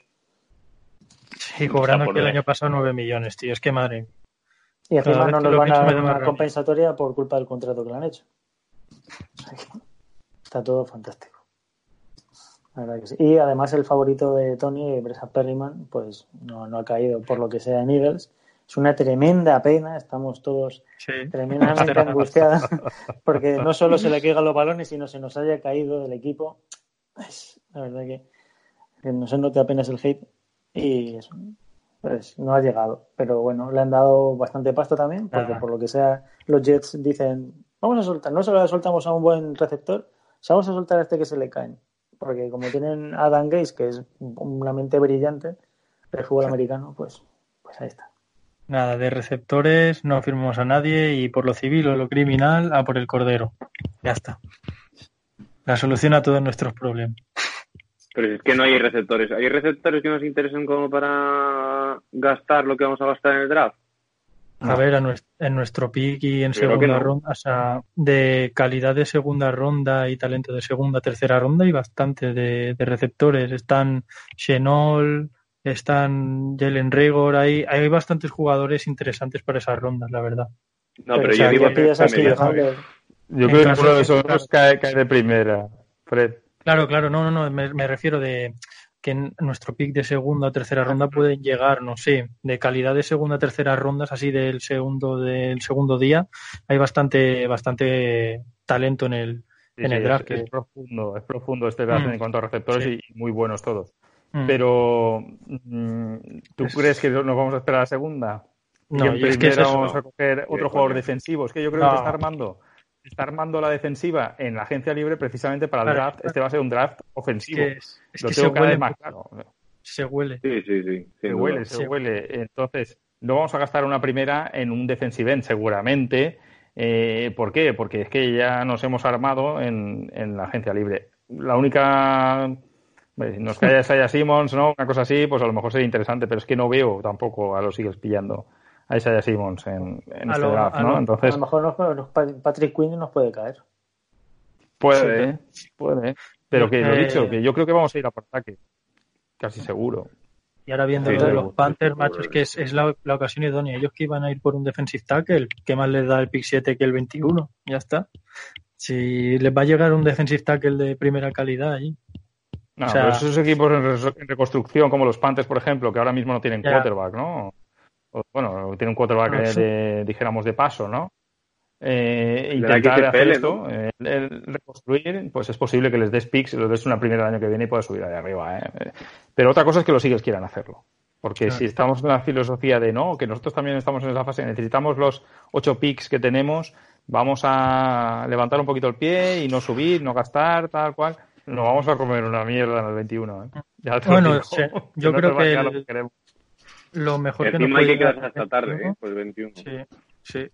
Sí, cobrando aquí el año pasado 9 millones, tío. Es que madre. Y encima no que nos lo van a dar da una rabia. compensatoria por culpa del contrato que le han hecho. Que Está todo fantástico. La verdad que sí. Y además el favorito de Tony, Bresa Perryman, pues no, no ha caído por lo que sea en Eagles. Es una tremenda pena, estamos todos Sí. tremendamente angustiados <laughs> porque no solo se le <laughs> caigan los balones, sino se nos haya caído del equipo. Es, la verdad que, que no se note apenas el hate y eso, pues no ha llegado. Pero bueno, le han dado bastante pasto también, porque por lo que sea, los Jets dicen, vamos a soltar, no solo le soltamos a un buen receptor, vamos a soltar a este que se le caen. Porque como tienen a Dan Gaze, que es una mente brillante del fútbol americano, pues, pues ahí está. Nada, de receptores no firmamos a nadie y por lo civil o lo criminal a por el cordero. Ya está. La solución a todos nuestros problemas. Pero es que no hay receptores. ¿Hay receptores que nos interesen como para gastar lo que vamos a gastar en el draft? A ver, a nues- en nuestro pick y en creo segunda no. ronda, o sea, de calidad de segunda ronda y talento de segunda, tercera ronda, hay bastante de, de receptores. Están Chenol, están Jalen Rigor, hay, hay bastantes jugadores interesantes para esas rondas, la verdad. No, pero, o sea, yo digo que. Yo creo que uno de esos dos cae, cae de primera, Fred. Claro, claro, no, no, no, me, me refiero de que en nuestro pick de segunda o tercera ronda pueden llegar, no sé, de calidad de segunda o tercera rondas, así del segundo del segundo día, hay bastante bastante talento en el Sí, en sí, el draft. es, que- es profundo, es profundo este draft Mm. en cuanto a receptores Sí. y muy buenos todos. Mm. Pero, mm, ¿tú Es- crees que nos vamos a esperar a la segunda? Y No, en y es que es vamos a coger otro jugador coño. defensivo. Es que yo creo No. que está armando, está armando la defensiva en la agencia libre precisamente para el Claro. draft. Este va a ser un draft Es ofensivo. que, es Lo que tengo se cada vez más claro. se huele. Sí, sí, sí. Se duda. huele, se huele. Entonces, no vamos a gastar una primera en un defensive end, seguramente. Eh, ¿Por qué? Porque es que ya nos hemos armado en, en la agencia libre. La única. Hombre, si Nos cae Isaiah Simmons, ¿no? Una cosa así, pues a lo mejor sería interesante, pero es que no veo tampoco a los Eagles pillando a Isaiah Simmons en, en A este lo- draft, a ¿no? lo- A Entonces, lo mejor nos- nos- Patrick Quinn nos puede caer. puede, puede. Pero que lo he Eh, dicho, que yo creo que vamos a ir a por ataque. Casi seguro. Y ahora viendo Sí, lo de los Panthers, macho, es que es, es la, la ocasión idónea. Ellos que iban a ir por un defensive tackle, ¿qué más les da el pick 7 que el 21? Ya está. Si les va a llegar un defensive tackle de primera calidad allí. No, O sea- pero esos equipos en, reconstrucción, como los Panthers, por ejemplo, que ahora mismo no tienen Ya. quarterback, ¿no? O, bueno, tienen un quarterback Ah, sí. de, dijéramos, de paso, ¿no? Eh, intentar hacer esto, ¿no? eh, el reconstruir, pues es posible que les des picks, los des una primera el año que viene y puedas subir ahí arriba, ¿eh? Pero otra cosa es que los Eagles quieran hacerlo. Porque Claro. si estamos en la filosofía de no, que nosotros también estamos en esa fase, necesitamos los ocho picks que tenemos, vamos a levantar un poquito el pie y no subir, no gastar, tal cual. Nos vamos a comer una mierda en el 21. ¿eh? Ya te lo Bueno, digo. yo <laughs> creo que el- lo que queremos. Lo mejor que nos Encima hay puede que quedarse dar hasta tarde, 21, ¿eh? Pues el 21. Sí, sí.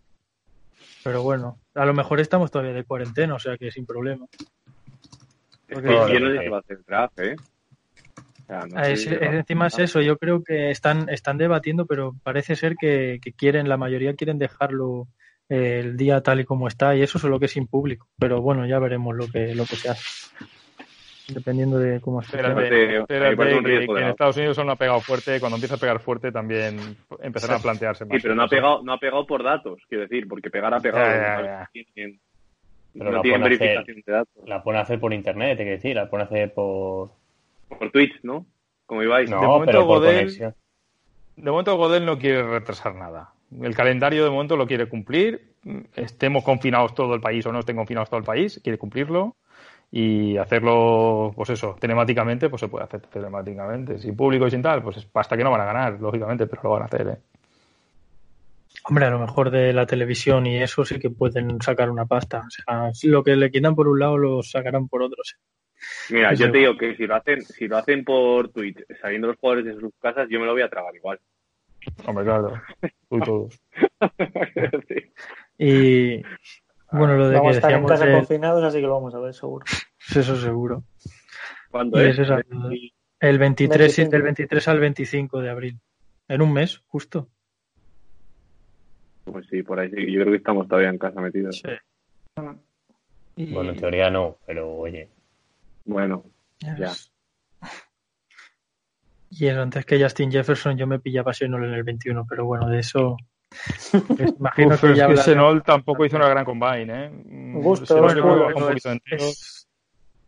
Pero bueno, a lo mejor estamos todavía de cuarentena, o sea que sin problema. Es Porque- que yo no que sé si va a hacer draft, ¿eh? O sea, no sé Es- es- encima es eso, yo creo que están, están debatiendo, pero parece ser que, que quieren, la mayoría quieren dejarlo eh, el día tal y como está, y eso solo que sin público. Pero bueno, ya veremos lo que, lo que se hace. Dependiendo de cómo esté. Espérate, que- que en Estados Unidos aún no ha pegado fuerte. Cuando empieza a pegar fuerte también empezarán a plantearse más. Sí, pero no ha pegado, no ha pegado por datos, quiero decir, porque pegar ha pegado. Ya, ya, no ya. tienen, Pero no la tienen pueden hacer- verificación de datos. La pueden hacer por internet, hay que decir, la pueden hacer por. Por Twitch, ¿no? Como ibais. No, De momento pero por Godel- conexión. De momento Godel no quiere retrasar nada. El calendario de momento lo quiere cumplir. Estemos confinados todo el país o no estén confinados todo el país, quiere cumplirlo. Y hacerlo, pues eso, telemáticamente, pues se puede hacer telemáticamente. Sin público y sin tal, pues hasta que no van a ganar, lógicamente, pero lo van a hacer, ¿eh? Hombre, a lo mejor de la televisión y eso sí que pueden sacar una pasta. O sea, si lo que le quitan por un lado lo sacarán por otro. sí. Mira, yo te digo que si lo hacen, si lo hacen por Twitch, sabiendo los jugadores de sus casas, yo me lo voy a tragar igual. Hombre, claro. Tú y <laughs> todos. Sí. Y bueno, lo de Vamos que estar en casa confinados, así que lo vamos a ver seguro. <laughs> eso seguro. ¿Cuándo es? El 23, 25. del 23 al 25 de abril. En un mes, justo. Pues sí, por ahí sí. Yo creo que estamos todavía en casa metidos. Y- Bueno, en teoría no, pero oye. Bueno, ya. <laughs> Y eso, antes que Justin Jefferson yo me pillaba Senol en el 21, pero bueno, de eso <laughs> imagino Uf, que es ya que hablaremos. Senol tampoco hizo una gran combine, ¿eh? Mm, Gusto, Senol bueno, yo creo que Bueno, bajó un poquito es, entero. es-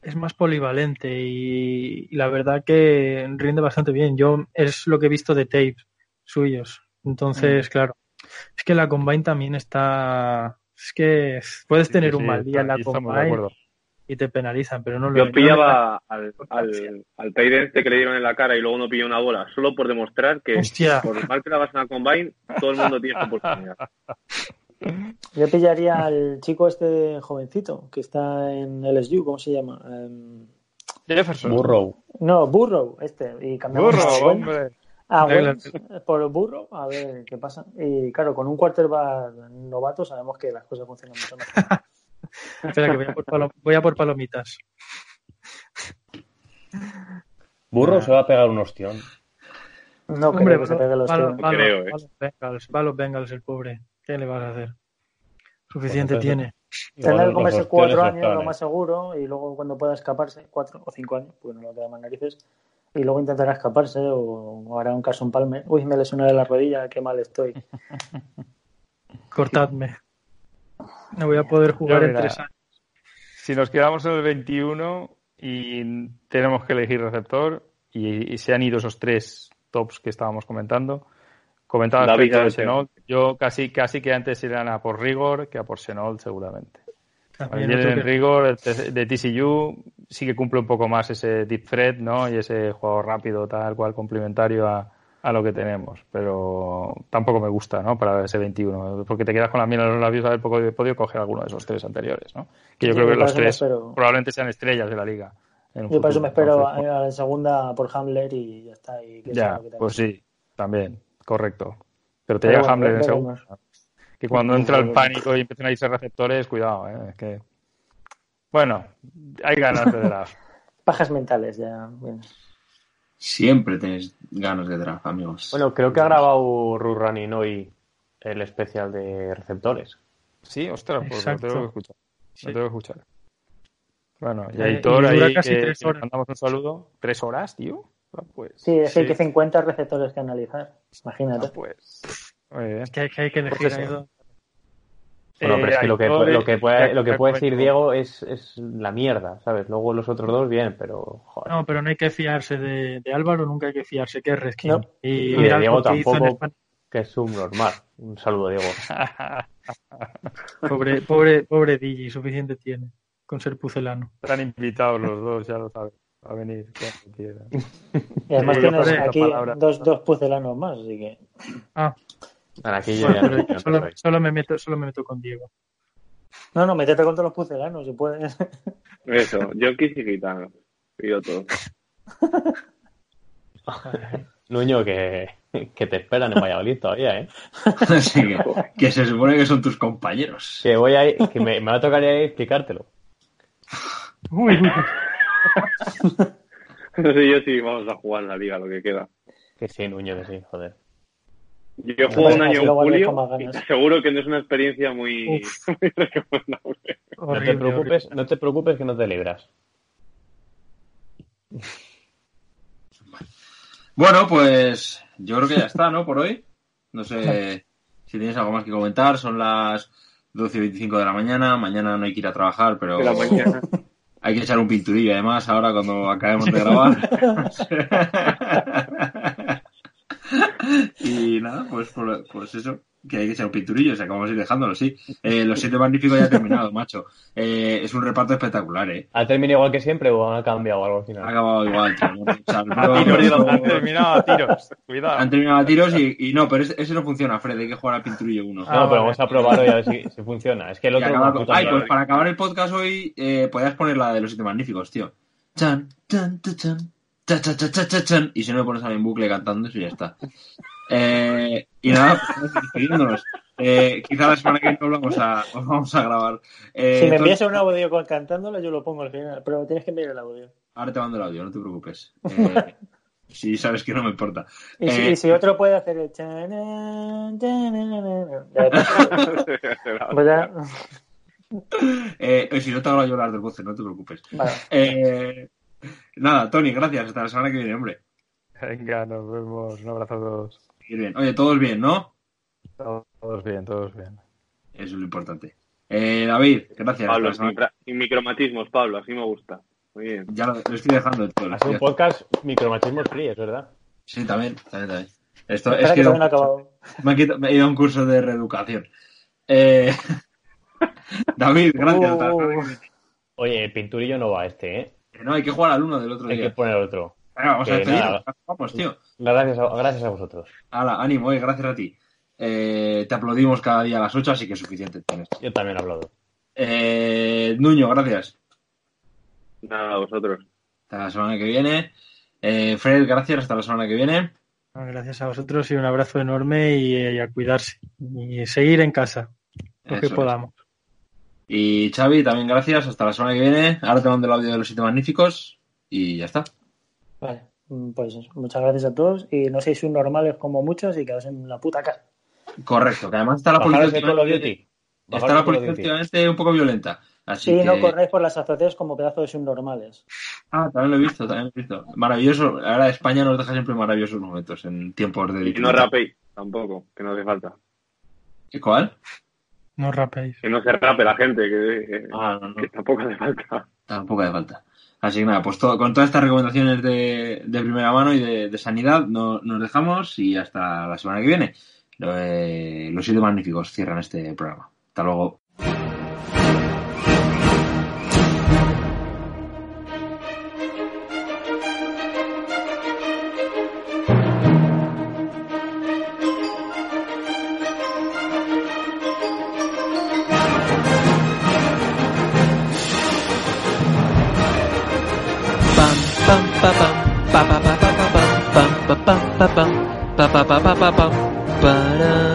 es más polivalente y, y la verdad que rinde bastante bien. Yo es lo que he visto de tapes suyos. Entonces, claro, es que la combine también está... Es que puedes Sí, tener sí, un mal día en la ahí estamos de combine acuerdo. Y te penalizan, pero no lo Yo no pillaba al, al, al end este que le dieron en la cara y luego no pilló una bola, solo por demostrar que Hostia. por mal que la vas la combine, todo el mundo tiene esta oportunidad. <laughs> Yo pillaría al chico este jovencito que está en LSU, ¿cómo se llama? Em, Jefferson. Burrow. no, Burrow, este. Y cambiamos Burro, a Wentz. hombre. Ah. Wentz por Burrow, a ver qué pasa. Y claro, con un quarterback novato sabemos que las cosas funcionan mucho mejor. <laughs> Espera, que voy a por, palo- voy a por palomitas. Burrow se va a pegar un ostión. No Hombre, creo que se va- pegue va- tiros. va- va- creo, ¿eh? va los Bengals, va los Bengals el pobre. ¿Qué le vas a hacer? Suficiente Pues entonces- tiene. Tendrá que comerse cuatro años, lo más seguro, y luego cuando pueda escaparse, cuatro o cinco años, porque no le queda más narices, y luego intentará escaparse o, o hará un caso en palme. Uy, me lesionaré la rodilla, qué mal estoy. Cortadme. No voy a poder jugar en tres años. Si nos quedamos en el 21 y tenemos que elegir receptor, y, y se han ido esos tres tops que estábamos comentando. Comentaba David de. Chenault. Yo casi, casi que antes irán a por Rigor que a por Chenault seguramente. También en que- rigor de TCU, sí que cumple un poco más ese deep threat, ¿no? Y ese juego rápido, tal cual, complementario a, a lo que tenemos. Pero tampoco me gusta, ¿no? Para ese 21. Porque te quedas con la miel en los labios de haber poco- podido coger alguno de esos tres anteriores, ¿no? Que yo Sí, creo que los tres espero- probablemente sean estrellas de la liga. en Yo para eso me espero Entonces, a, la segunda por Hamler y ya está. Y que ya, lo que tenga. pues sí, también, correcto. Pero te Pero llega bueno, Hamler en segundo. Que cuando <laughs> entra el pánico y empiezan a irse receptores, cuidado, ¿eh? Es que... Bueno, hay ganas de draft. <laughs> Pajas mentales, ya. bien. Siempre tenéis ganas de draft, amigos. Bueno, creo que ha grabado Running hoy el especial de receptores. Sí, ostras, pues lo tengo que escuchar. Sí. Lo tengo que escuchar. Bueno, y y dura ahí casi que, tres que horas. mandamos un saludo. ¿Tres horas, tío? Ah, pues. Sí, es que hay que 50 receptores que analizar. Imagínate. Ah, pues. Muy bien. Es que hay que, hay que elegir Pues ahí eso. dos. Bueno, pero es que lo que, lo que puede, lo que puede decir. Diego es, es la mierda, ¿sabes? Luego los otros dos, bien, pero joder. No, pero no hay que fiarse de, de Álvaro, nunca hay que fiarse, que es Reskin. No. Y, de Diego que tampoco, España. que es subnormal. Un saludo, Diego. Pobre, pobre, pobre Digi, suficiente tiene con ser pucelano. Están invitados los dos, ya lo sabes. A venir cuando quieran. Y además tienes aquí dos, dos pucelanos más, así que. Ah, Yo bueno, ya solo, me meto, solo me meto con Diego. No, no, métete contra los pucelanos, si puedes. Eso, Yonkis y gitanos. Pido todo. <laughs> Nuño, que, que te esperan en Valladolid todavía, ¿eh? <laughs> Que, que se supone que son tus compañeros. Que voy a ir- que me, me va a tocar ir a explicártelo. Uy, uy, <laughs> No sé yo si vamos a jugar la liga, lo que queda. Que sí, Nuño, que sí, joder. Yo juego un Así año en julio y te aseguro que no es una experiencia muy, muy recomendable. No te preocupes, no te preocupes que no te libras. Bueno, pues yo creo que ya está, ¿no? Por hoy. No sé si tienes algo más que comentar. Son las 12 y 25 de la mañana. Mañana no hay que ir a trabajar, pero De la mañana. hay que echar un pinturillo además ahora cuando acabemos de grabar. <laughs> <laughs> y nada, pues, por- pues eso, que hay que echar un pinturillo, o sea, que vamos a ir dejándolo, sí. Eh, los siete magníficos ya ha terminado, <laughs> macho. Eh, es un reparto espectacular, ¿eh? ¿Ha terminado igual que siempre o ha cambiado algo al Ha final? acabado igual, tío. <laughs> han terminado a tiros. Cuidado. han terminado a tiros y, y no, pero ese, ese no funciona, Fred, hay que jugar al pinturillo uno. No, Ah, pero vale. vamos a probarlo y a ver si, si funciona. Es que el otro acaba con- Ay, pues para acabar el podcast hoy, eh, podías poner la de los siete magníficos, tío. Chan, chan, chan, chan, cha, cha, cha, cha, cha, chan. Y si no me pones a mí en bucle cantando, eso y ya está. Eh, y nada, pues vamos despediéndonos. Eh, quizá la semana que viene volvamos a, vamos a grabar. Eh, si me entonces- envías un audio con- cantándolo, yo lo pongo al final. Pero tienes que enviar el audio. ahora te mando el audio, no te preocupes. Eh, si sabes que no me importa. Y, si, Eh, y si otro puede hacer el. Pues eh, si no te hago yo las dos voces, no te preocupes. Vale. Nada, Tony, gracias. Hasta la semana que viene, hombre. Venga, nos vemos. Un abrazo a todos. Ir bien. Oye, todos bien, ¿no? Todos bien, todos bien. Eso es lo importante. Eh, David, gracias. Pablo, sin, micromatismos, Pablo, así me gusta. Muy bien. Ya lo, lo estoy dejando de todo. sido un podcast micromachismo free, es verdad. Sí, también, también, también. Esto, es que que acabado. me, han quitado- me he ido a un curso de reeducación. Eh, <laughs> David, gracias. viene. Oye, el pinturillo no va este, ¿eh? Que No, hay que jugar al uno del otro Hay que día. poner otro. Venga, vamos a que despedirnos. Vamos, tío. Gracias a, gracias a vosotros. Hala, ánimo, eh, gracias a ti. Eh, te aplaudimos cada día a las 8, así que es suficiente. tienes. Yo también he hablado. Eh, Nuño, gracias. Nada, a vosotros. Hasta la semana que viene. Eh, Fred, gracias. Hasta la semana que viene. Ah, Gracias a vosotros y un abrazo enorme y, eh, y a cuidarse. Y seguir en casa, lo que es. Y Xavi, también gracias. Hasta la semana que viene. Ahora te mando el audio de los siete magníficos. Y ya está. Vale. Pues muchas gracias a todos. Y no seis normales como muchos y quedaos en la puta casa. Correcto. Que además está la policía Bajaros está la policía últimamente un poco violenta. Así Y que... no corréis por las azoteas como pedazos de subnormales. Ah, también lo he visto, también lo he visto. Maravilloso. Ahora España nos deja siempre maravillosos momentos en tiempos de Y no rapéis, tampoco, que no hace falta. ¿Cuál? No rapéis. Que no se rape la gente, que, que- Ah, no, no. que tampoco hace falta. Tampoco hace falta. Así que nada, pues todo, con todas estas recomendaciones de, de primera mano y de, de sanidad no, nos dejamos y hasta la semana que viene. Eh, los siete magníficos cierran este programa. Hasta luego. bum ba bum ba ba ba ba bum bum ba bum ba bum ba ba ba ba bum ba da.